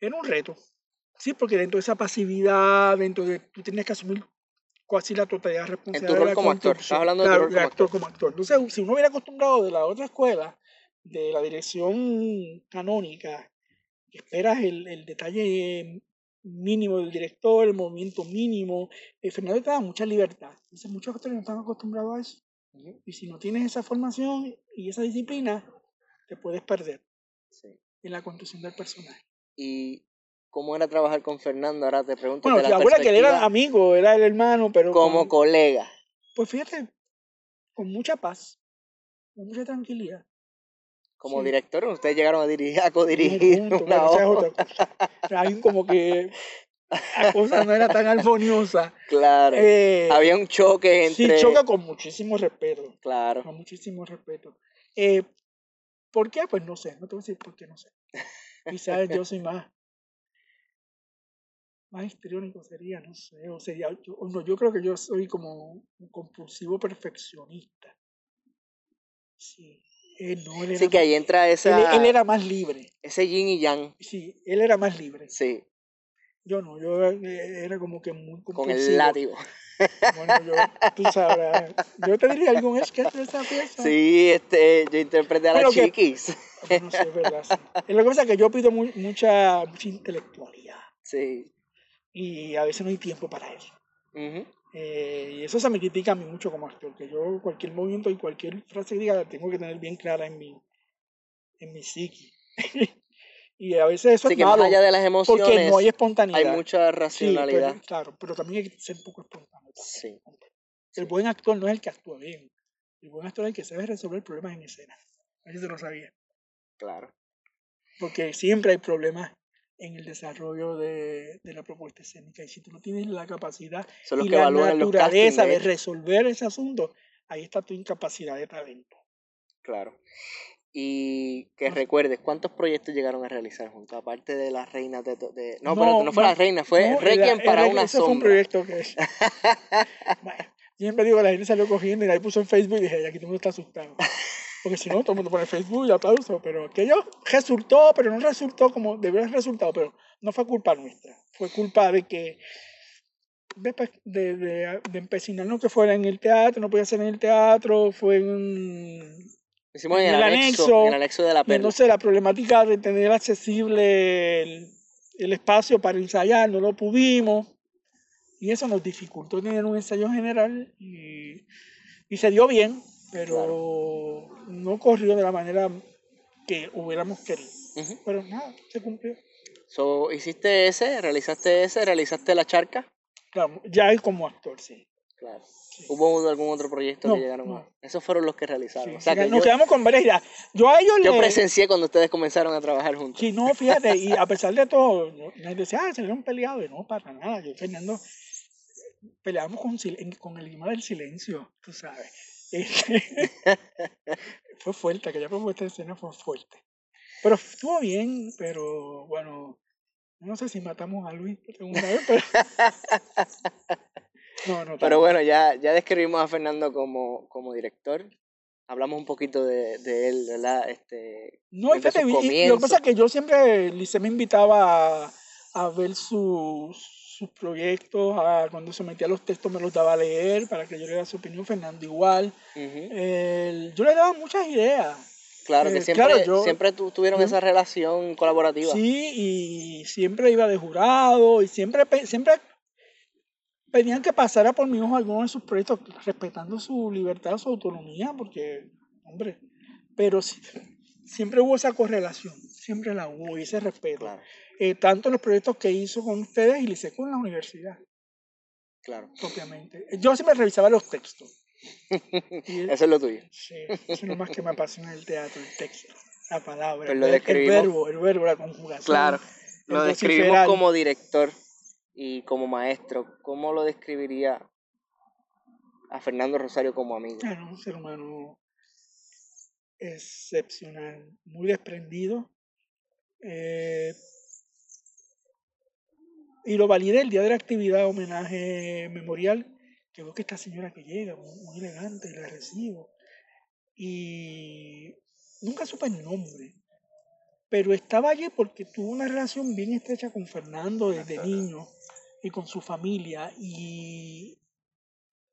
era un reto. Sí, porque dentro de esa pasividad, dentro de tú tienes que asumir casi la totalidad responsabilidad. rol de la como actor, estás hablando de tu Claro, rol como actor como actor. Entonces, si uno hubiera acostumbrado de la otra escuela, de la dirección canónica, que esperas el, el detalle mínimo del director, el movimiento mínimo, eh, Fernando te da mucha libertad. Entonces, muchos actores no están acostumbrados a eso. Y si no tienes esa formación y esa disciplina, te puedes perder Sí. en la construcción del personaje. ¿Y cómo era trabajar con Fernando? Ahora te pregunto Bueno, de la acuérdate que él era amigo, era el hermano, pero como con- colega. pues fíjate, con mucha paz, con mucha tranquilidad. Como Sí. director, ustedes llegaron a dirigir, a codirigir una obra. otra cosa. Ahí como que la cosa no era tan armoniosa. Claro. Eh, Había un choque sí, entre. choca con muchísimo respeto, Claro. con muchísimo respeto. Eh, ¿Por qué? Pues no sé, no te voy a decir por qué, no sé. Quizás yo soy más, más histriónico sería, no sé, o sería, yo, no, yo creo que yo soy como un compulsivo perfeccionista. Sí, él no, él era, Sí, que ahí entra esa, él era más libre, ese yin y yang. sí, él era más libre. Sí, Yo no, yo eh, era como que muy con compulsivo. el látigo. Bueno, yo, tú sabrás, yo te diría algún sketch de esa pieza. Sí, este, yo interpreté a la Bueno, que- chiquis. Bueno, sí, es verdad, sí. Es lo que pasa es que yo pido mu- mucha, mucha intelectualidad Sí. y a veces no hay tiempo para eso. Ujú. Eh, y eso se me critica a mí mucho como actor, que yo cualquier movimiento y cualquier frase que diga la tengo que tener bien clara en mi, en mi psiqui. y a veces eso es que más allá de las emociones, porque no hay espontaneidad. hay mucha Sí, racionalidad. pero, claro, pero también hay que ser un poco espontáneo. Sí. El buen actor no es el que actúa bien. El buen actor es el que sabe resolver problemas en escena. Eso te lo sabía. Claro. Porque siempre hay problemas en el desarrollo de, de la propuesta escénica. Y si tú no tienes la capacidad Son los y que la naturaleza de hecho. resolver ese asunto, ahí está tu incapacidad de talento. Claro. Y que No. recuerdes, ¿cuántos proyectos llegaron a realizar juntos? Aparte de las reinas de... de- No, No, no fue no, las reinas, fue Requiem para una ese fue un sombra. proyecto que... Bueno, siempre digo, la gente salió cogiendo y la puso en Facebook y dije, aquí todo el mundo está asustado. Porque si no, todo el mundo pone Facebook y aplauso, pero aquello resultó, pero no resultó como debió haber resultado, pero no fue culpa nuestra, fue culpa de que de, pues, de, de, de empecinarnos que fuera en el teatro, no podía ser en el teatro, fue en Hicimos en en el, anexo, anexo, en el anexo de la perla. entonces la problemática de tener accesible el, el espacio para ensayar, no lo pudimos. Y eso nos dificultó tener un ensayo general y, y se dio bien, pero no corrió de la manera que hubiéramos querido. Ujú. Pero nada, se cumplió. So, hiciste ese, realizaste ese, realizaste la charca. Claro, ya como actor, sí. Claro. sí. ¿Hubo algún otro proyecto No, que llegaron no. a...? Esos fueron los que realizaron. Sí, o sea que nos yo, quedamos con varias ideas. Yo a ellos yo presencié cuando ustedes comenzaron a trabajar juntos. Sí, no, fíjate, y a pesar de todo, nadie decía, ah, se un peleado, y no, para nada. Yo Fernando peleábamos con, con el idioma del silencio, tú sabes. Este, fue fuerte, aquella propuesta de escena fue fuerte. Pero estuvo bien, pero bueno, no sé si matamos a Luis por segunda vez, pero... No, no, Pero bueno, ya, ya describimos a Fernando como, como director. Hablamos un poquito de, de él, ¿verdad? Este, No, fíjate, y- y lo que pasa es que yo siempre, Lice me invitaba a, a ver sus, sus proyectos, a, cuando se metía los textos me los daba a leer para que yo le diera su opinión, Fernando igual. Yo le daba muchas ideas, Claro, que eh, siempre, claro, yo- siempre tu- tuvieron yo- esa relación colaborativa. sí, y siempre iba de jurado, y siempre, siempre pedían que pasara por mi ojo algunos de sus proyectos, respetando su libertad, su autonomía, porque, hombre, pero siempre hubo esa correlación, siempre la hubo, y ese respeto. Claro, eh, tanto los proyectos que hizo con ustedes y le hice con la universidad, claro. propiamente. Yo siempre revisaba los textos. Él- Eso es lo tuyo. sí, eso es lo más que me apasiona el teatro, el texto, la palabra, Pues el, lo el describimos. verbo, el verbo, la conjugación. Claro. el Lo describimos vociferar. como director y como maestro. ¿Cómo lo describiría a Fernando Rosario como amigo? Claro, un ser humano excepcional, muy desprendido. eh, y lo validé el día de la actividad homenaje memorial, que veo que esta señora que llega, muy, elegante, y la recibo. Y nunca supe el nombre, pero estaba allí porque tuvo una relación bien estrecha con Fernando desde niño y con su familia. Y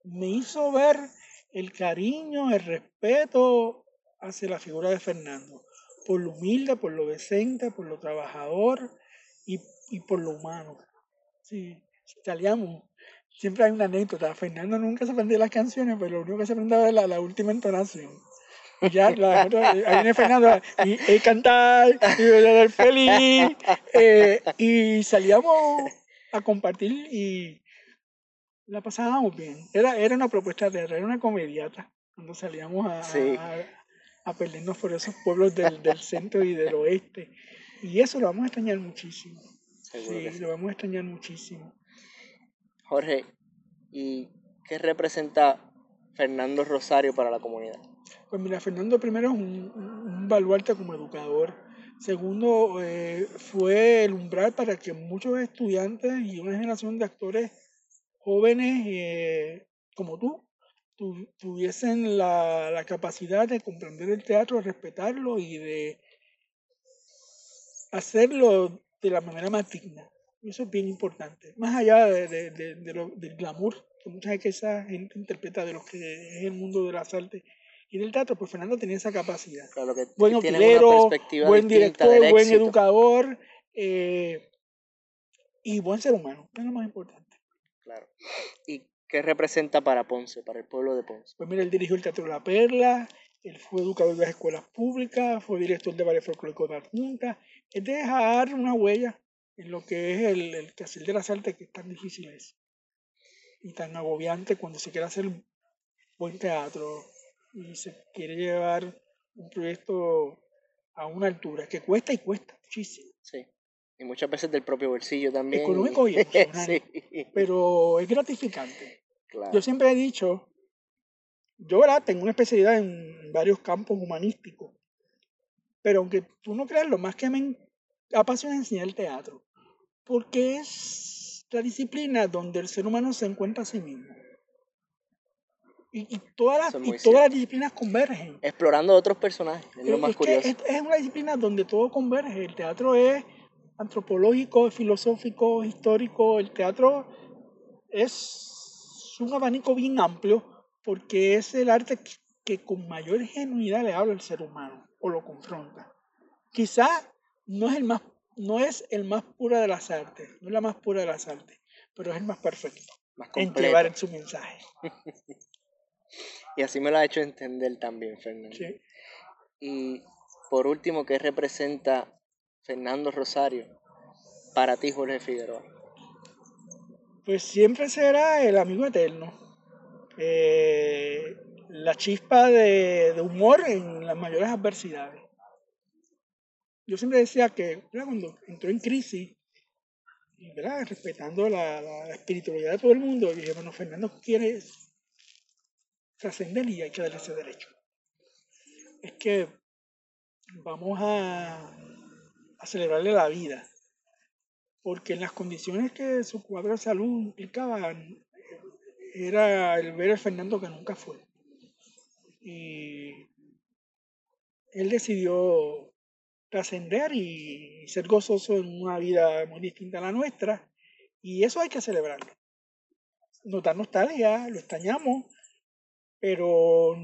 me hizo ver el cariño, el respeto hacia la figura de Fernando, por lo humilde, por lo decente, por lo trabajador y, y por lo humano. Sí, salíamos. Siempre hay una anécdota. Fernando nunca se aprendía las canciones, pero lo único que se aprendía era la, la última entonación. Y ya, la, ahí viene Fernando, y, y cantar, y bailar feliz. eh, y salíamos a compartir y la pasábamos bien. Era, era una propuesta de era una comediata cuando salíamos a, Sí. a, a perdernos por esos pueblos del, del centro y del oeste. Y eso lo vamos a extrañar muchísimo. Seguro Sí, lo vamos a extrañar muchísimo. Jorge, ¿y qué representa Fernando Rosario para la comunidad? Pues mira, Fernando primero es un, un baluarte como educador. Segundo, eh, fue el umbral para que muchos estudiantes y una generación de actores jóvenes eh, como tú tu- tuviesen la, la capacidad de comprender el teatro, de respetarlo y de hacerlo de la manera más digna. Y eso es bien importante. Más allá de, de- de- de lo- del glamour que muchas veces esa gente interpreta de lo que es el mundo de las artes y del teatro, pues Fernando tenía esa capacidad. Claro que Buen utilero, buen director, buen educador eh, y buen ser humano. Es lo más importante. Claro. ¿Y qué representa para Ponce, para el pueblo de Ponce? Pues mira, él dirigió el Teatro La Perla, él fue educador de las escuelas públicas, fue director de varios folclóricos de la Junta. Es dejar una huella en lo que es el, el quehacer de las artes, que es tan difícil es. y tan agobiante cuando se quiere hacer buen teatro y se quiere llevar un proyecto a una altura que cuesta y cuesta muchísimo. Sí. Y muchas veces del propio bolsillo también. Económico y emocional. sí. Pero es gratificante. Claro. Yo siempre he dicho, yo ¿verdad? tengo una especialidad en varios campos humanísticos, pero aunque tú no creas, lo más que me apasiona es enseñar el teatro, porque es la disciplina donde el ser humano se encuentra a sí mismo. Y, y todas, las, y todas las disciplinas convergen. Explorando otros personajes, es lo más es que curioso. es, es una disciplina donde todo converge. El teatro es antropológico, es filosófico, es histórico. El teatro es un abanico bien amplio porque es el arte que, que con mayor genuidad le habla al ser humano o lo confronta. Quizás no es el más no es el más puro de las artes, no es la más pura de las artes, pero es el más perfecto Más en llevar su mensaje. Y así me lo ha hecho entender también, Fernando. ¿sí? Y por último, ¿qué representa Fernando Rosario para ti, Jorge Figueroa? Pues siempre será el amigo eterno. Eh, la chispa de, humor en las mayores adversidades. Yo siempre decía que cuando entró en crisis, ¿verdad? respetando la, espiritualidad de todo el mundo, dije, bueno, Fernando quiere trascender y hay que darle ese derecho. Es que vamos a, a celebrarle la vida porque en las condiciones que su cuadro de salud implicaban, era el ver al Fernando que nunca fue. Y él decidió trascender y ser gozoso en una vida muy distinta a la nuestra, y eso hay que celebrarlo. Nos da nostalgia, lo extrañamos, pero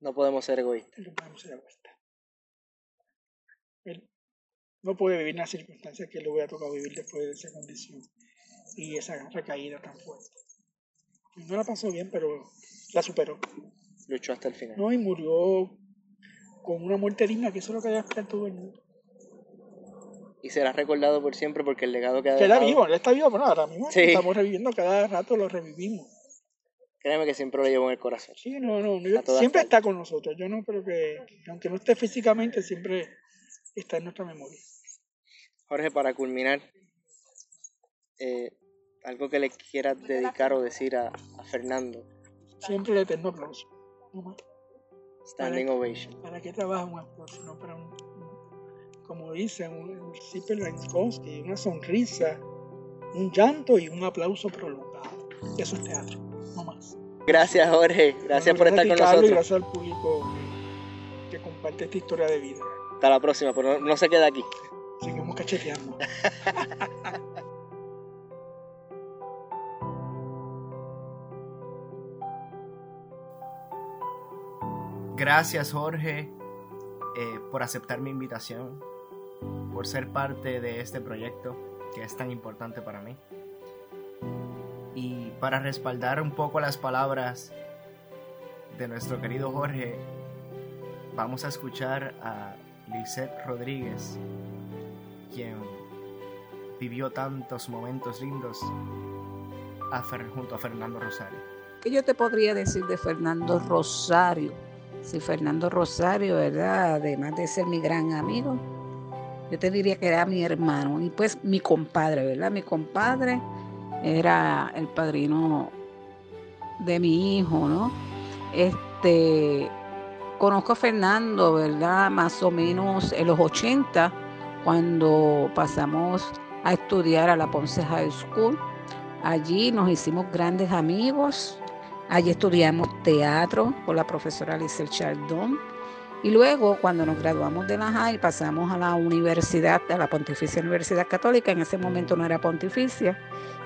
No podemos ser egoístas. no podemos ser egoístas. Él no puede vivir las circunstancias que le hubiera tocado vivir después de esa condición y esa recaída tan fuerte. No la pasó bien, pero la superó. Luchó hasta el final. No, y murió con una muerte digna, que eso es lo que debe esperar todo el mundo. Y será recordado por siempre porque el legado que ha Queda dejado, vivo, él está vivo, bueno, ahora mismo Sí. estamos reviviendo, cada rato lo revivimos. créeme que siempre lo llevo en el corazón. Sí, no, no, todas siempre está con nosotros. Yo no creo que, que aunque no esté físicamente, siempre está en nuestra memoria. Jorge, para culminar, eh, algo que le quieras dedicar o decir a, a Fernando. Siempre el eterno aplauso. Standing ovation. ¿Para qué trabaja un actor? Sino para un, un- como dicen, un Zipper Lanskowski, una sonrisa, un llanto y un aplauso prolongado. Eso es teatro, no más. Gracias, Jorge. Gracias Bueno, por estar con Carlos, Y nosotros. gracias al público que, comparte esta historia de vida. Hasta la próxima, pero no, no se queda aquí. Seguimos cacheteando. Gracias Jorge eh, por aceptar mi invitación, por ser parte de este proyecto que es tan importante para mí. Y para respaldar un poco las palabras de nuestro querido Jorge, vamos a escuchar a Lisette Rodríguez, quien vivió tantos momentos lindos a junto a Fernando Rosario. ¿Qué yo te podría decir de Fernando Rosario? Si Fernando Rosario, ¿verdad? Además de ser mi gran amigo, yo te diría que era mi hermano y pues mi compadre, ¿verdad? Mi compadre era el padrino de mi hijo, ¿no? Este, conozco a Fernando, ¿verdad? Más o menos en los 80, cuando pasamos a estudiar a la Ponce High School. Allí nos hicimos grandes amigos. Allí estudiamos teatro con la profesora Lisel Chardón. Y luego, cuando nos graduamos de la high, pasamos a la universidad, a la Pontificia Universidad Católica. En ese momento no era pontificia.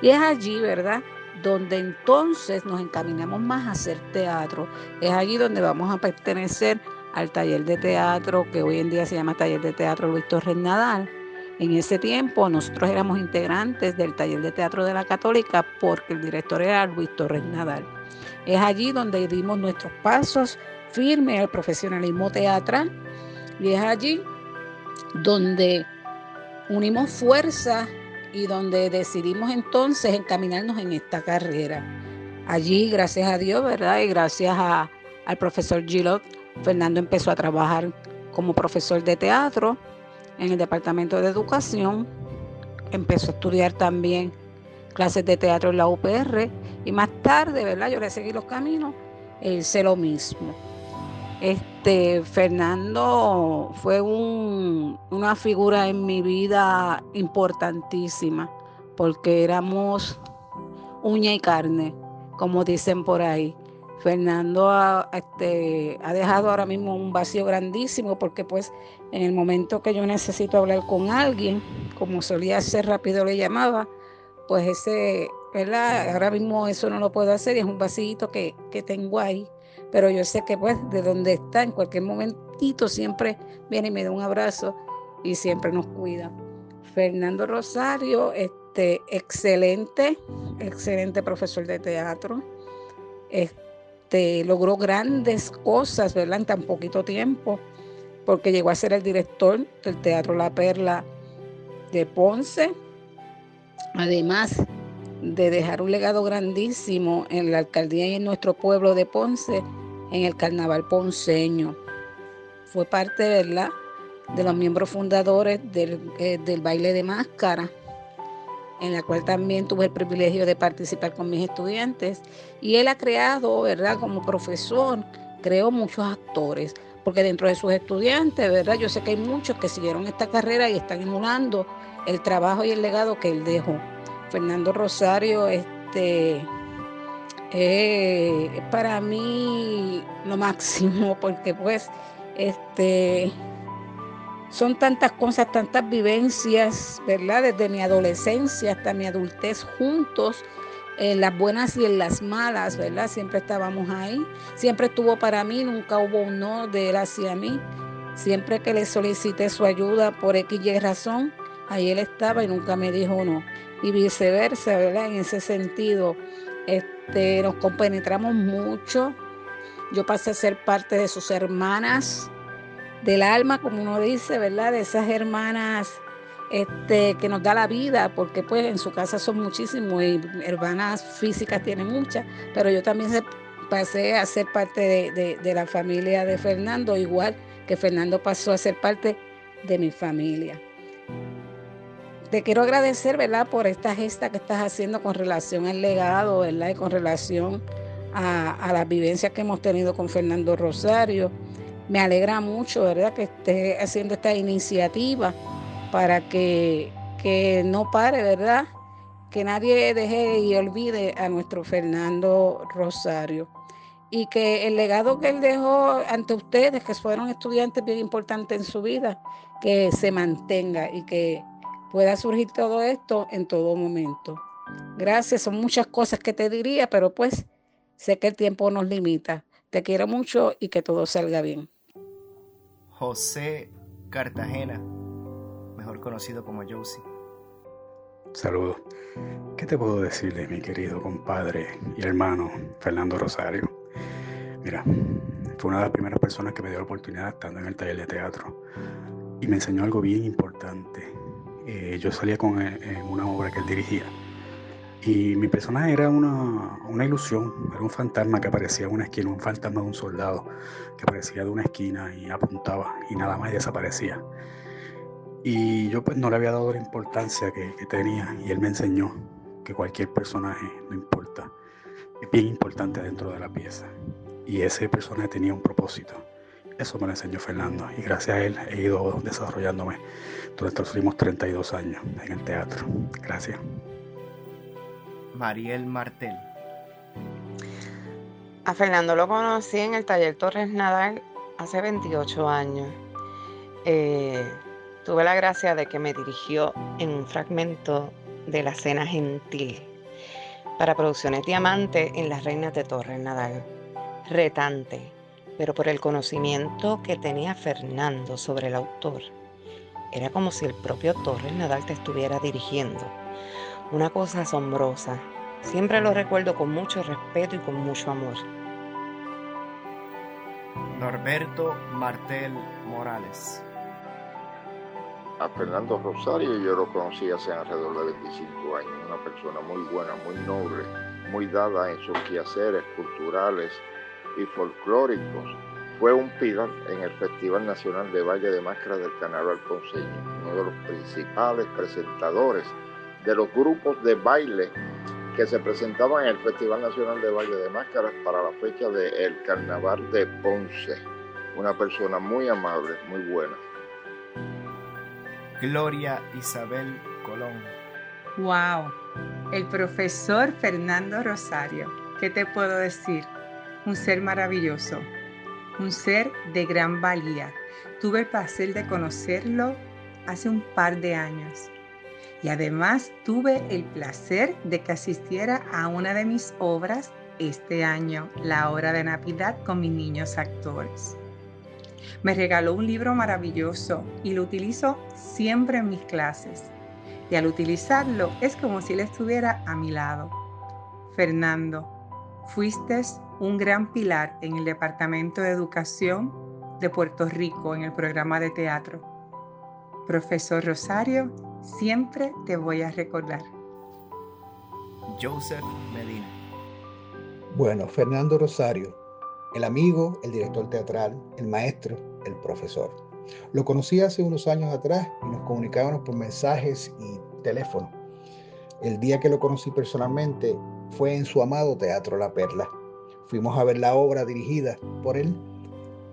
Y es allí, ¿verdad? Donde entonces nos encaminamos más a hacer teatro. Es allí donde vamos a pertenecer al taller de teatro que hoy en día se llama Taller de Teatro Luis Torres Nadal. En ese tiempo nosotros éramos integrantes del taller de teatro de la Católica porque el director era Luis Torres Nadal. Es allí donde dimos nuestros pasos firmes al profesionalismo teatral y es allí donde unimos fuerzas y donde decidimos entonces encaminarnos en esta carrera. Allí, gracias a Dios, ¿verdad? Y gracias al profesor Gilot, Fernando empezó a trabajar como profesor de teatro en el Departamento de Educación. Empezó a estudiar también clases de teatro en la UPR y más tarde, ¿verdad? Yo le seguí los caminos hice lo mismo. Este, Fernando fue una figura en mi vida importantísima porque éramos uña y carne, como dicen por ahí. Fernando ha, este, ha dejado ahora mismo un vacío grandísimo porque pues en el momento que yo necesito hablar con alguien, como solía hacer rápido le llamaba, pues ese, ¿verdad? Ahora mismo eso no lo puedo hacer y es un vacío que, que tengo ahí pero yo sé que pues de donde está, en cualquier momentito siempre viene y me da un abrazo y siempre nos cuida. Fernando Rosario, este, excelente, excelente profesor de teatro. Este, logró grandes cosas, ¿verdad? En tan poquito tiempo, porque llegó a ser el director del Teatro La Perla de Ponce. Además de dejar un legado grandísimo en la alcaldía y en nuestro pueblo de Ponce, en el carnaval ponceño. Fue parte, de los miembros fundadores del, eh, del baile de máscara, en la cual también tuve el privilegio de participar con mis estudiantes. Y él ha creado, ¿verdad?, como profesor, creó muchos actores, porque dentro de sus estudiantes, ¿verdad? Yo sé que hay muchos que siguieron esta carrera y están emulando el trabajo y el legado que él dejó. Fernando Rosario, este, eh, para mí lo máximo, porque pues este son tantas cosas, tantas vivencias, ¿verdad? Desde mi adolescencia hasta mi adultez juntos, en las buenas y en las malas, ¿verdad? Siempre estábamos ahí. Siempre estuvo para mí, nunca hubo un no de él hacia mí. Siempre que le solicité su ayuda por X y razón, ahí él estaba y nunca me dijo no. Y viceversa, ¿verdad? En ese sentido, este, nos compenetramos mucho. Yo pasé a ser parte de sus hermanas del alma, como uno dice, ¿verdad? De esas hermanas este, que nos da la vida, porque pues en su casa son muchísimos y hermanas físicas tienen muchas, pero yo también pasé a ser parte de, de la familia de Fernando, igual que Fernando pasó a ser parte de mi familia te quiero agradecer, ¿verdad?, por esta gesta que estás haciendo con relación al legado, ¿verdad?, y con relación a, las vivencias que hemos tenido con Fernando Rosario. Me alegra mucho, ¿verdad?, que estés haciendo esta iniciativa para que, que no pare, ¿verdad?, que nadie deje y olvide a nuestro Fernando Rosario y que el legado que él dejó ante ustedes, que fueron estudiantes bien importantes en su vida, que se mantenga y que pueda surgir todo esto en todo momento. Gracias, son muchas cosas que te diría, pero pues sé que el tiempo nos limita. Te quiero mucho y que todo salga bien. José Cartagena, mejor conocido como Josie. Saludos. ¿Qué te puedo decirle, mi querido compadre y hermano Fernando Rosario? Mira, fue una de las primeras personas que me dio la oportunidad estando en el taller de teatro y me enseñó algo bien importante eh, yo salía con él en una obra que él dirigía. Y mi personaje era una, una, ilusión, era un fantasma que aparecía en una esquina, un fantasma de un soldado que aparecía de una esquina y apuntaba y nada más desaparecía. Y yo pues no le había dado la importancia que, que tenía y él me enseñó que cualquier personaje, no importa, es bien importante dentro de la pieza. Y ese personaje tenía un propósito. Eso me lo enseñó Fernando y gracias a él he ido desarrollándome durante los últimos 32 años en el teatro. Gracias. Mariel Martel. A Fernando lo conocí en el taller Torres Nadal hace 28 años. Eh, tuve la gracia de que me dirigió en un fragmento de la cena gentil para Producciones Diamante en Las Reinas de Torres Nadal. Retante, pero por el conocimiento que tenía Fernando sobre el autor era como si el propio Torres Nadal te estuviera dirigiendo. Una cosa asombrosa. Siempre lo recuerdo con mucho respeto y con mucho amor. Norberto Martel Morales. a Fernando Rosario yo lo conocí hace alrededor de 25 años, una persona muy buena, muy noble, muy dada en sus quehaceres culturales y folclóricos. Fue un pilar en el Festival Nacional de Valle de Máscaras del Carnaval Ponceño, uno de los principales presentadores de los grupos de baile que se presentaban en el Festival Nacional de Valle de Máscaras para la fecha del Carnaval de Ponce. Una persona muy amable, muy buena. Gloria Isabel Colón. ¡Wow! El profesor Fernando Rosario. ¿Qué te puedo decir? Un ser maravilloso, un ser de gran valía. Tuve el placer de conocerlo hace un par de años. Y además tuve el placer de que asistiera a una de mis obras este año, la hora de Navidad con mis niños actores. Me regaló un libro maravilloso y lo utilizo siempre en mis clases. Y al utilizarlo es como si él estuviera a mi lado. Fernando, fuiste un gran pilar en el Departamento de Educación de Puerto Rico en el programa de teatro. Profesor Rosario, siempre te voy a recordar. Joseph Medina. Bueno, Fernando Rosario, el amigo, el director teatral, el maestro, el profesor. Lo conocí hace unos años atrás y nos comunicábamos por mensajes y teléfono. El día que lo conocí personalmente fue en su amado Teatro La Perla. Fuimos a ver la obra dirigida por él,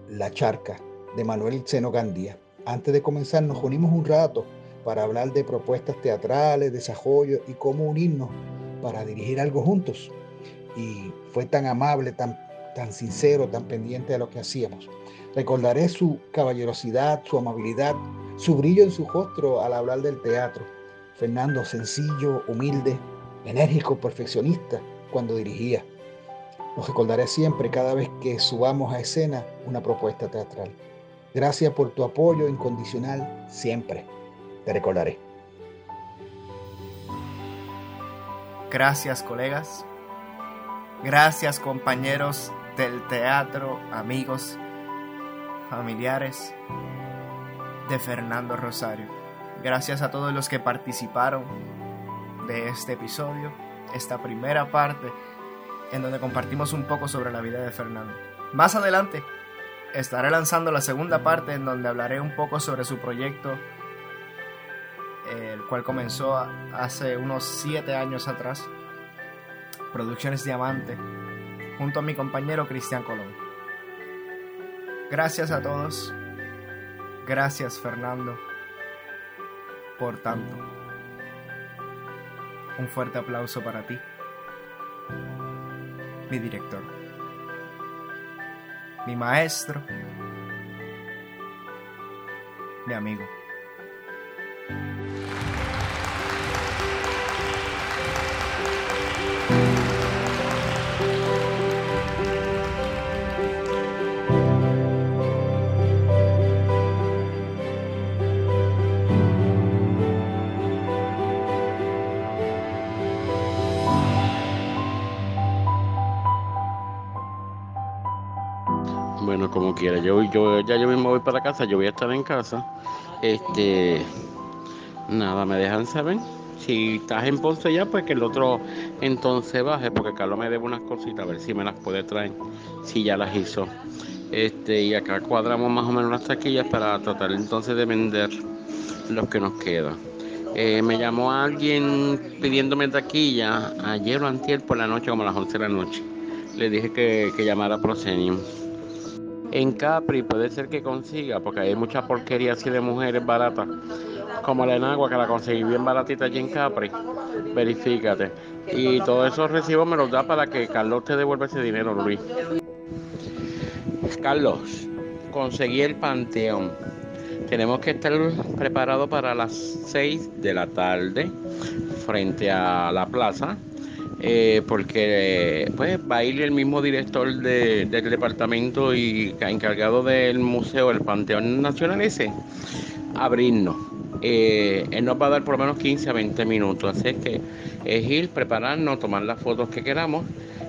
La Charca, de Manuel Seno Gandía. Antes de comenzar nos unimos un rato para hablar de propuestas teatrales, desarrollo y cómo unirnos para dirigir algo juntos. Y fue tan amable, tan tan sincero, tan pendiente de lo que hacíamos. Recordaré su caballerosidad, su amabilidad, su brillo en su rostro al hablar del teatro. Fernando sencillo, humilde, enérgico, perfeccionista cuando dirigía. Nos recordaré siempre cada vez que subamos a escena una propuesta teatral. Gracias por tu apoyo incondicional siempre. Te recordaré. Gracias colegas. Gracias compañeros del teatro, amigos, familiares de Fernando Rosario. Gracias a todos los que participaron de este episodio, esta primera parte en donde compartimos un poco sobre la vida de Fernando. Más adelante estaré lanzando la segunda parte en donde hablaré un poco sobre su proyecto, el cual comenzó hace unos 7 años atrás, Producciones Diamante, junto a mi compañero Cristian Colón. Gracias a todos. Gracias Fernando por tanto. Un fuerte aplauso para ti, mi director, mi maestro, mi amigo. Quiera, yo, yo ya yo mismo voy para casa, yo voy a estar en casa. Este, nada, me dejan saber. Si estás en Ponce ya, pues que el otro entonces baje, porque Carlos me debe unas cositas, a ver si me las puede traer, si ya las hizo. Este, y acá cuadramos más o menos las taquillas para tratar entonces de vender los que nos quedan. Eh, me llamó alguien pidiéndome taquilla ayer o antier por la noche, como a las 11 de la noche. Le dije que, que llamara a Proscenium. En Capri puede ser que consiga, porque hay mucha porquería así de mujeres baratas, como la enagua que la conseguí bien baratita allí en Capri. Verifícate. Y todos esos recibos me los da para que Carlos te devuelva ese dinero, Luis. Carlos, conseguí el panteón. Tenemos que estar preparados para las 6 de la tarde frente a la plaza eh, porque pues va a ir el mismo director de, del departamento y encargado del museo, el Panteón Nacional ese, a abrirnos. eh, él nos va a dar por lo menos 15 a 20 minutos. Así es que es ir, prepararnos, tomar las fotos que queramos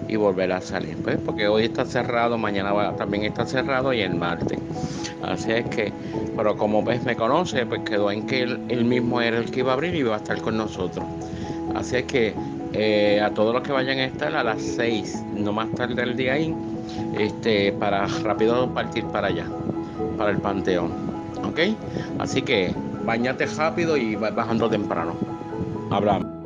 y volver a salir. Pues porque hoy está cerrado, mañana también está cerrado y el martes. Así es que, pero como ves, me conoce, pues quedó en que él, mismo era el que iba a abrir y iba a estar con nosotros. Así es que eh, a todos los que vayan a estar a las 6, no más tarde del día ahí, este, para rápido partir para allá, para el panteón. ¿Ok? Así que bañate rápido y bajando temprano. Hablamos.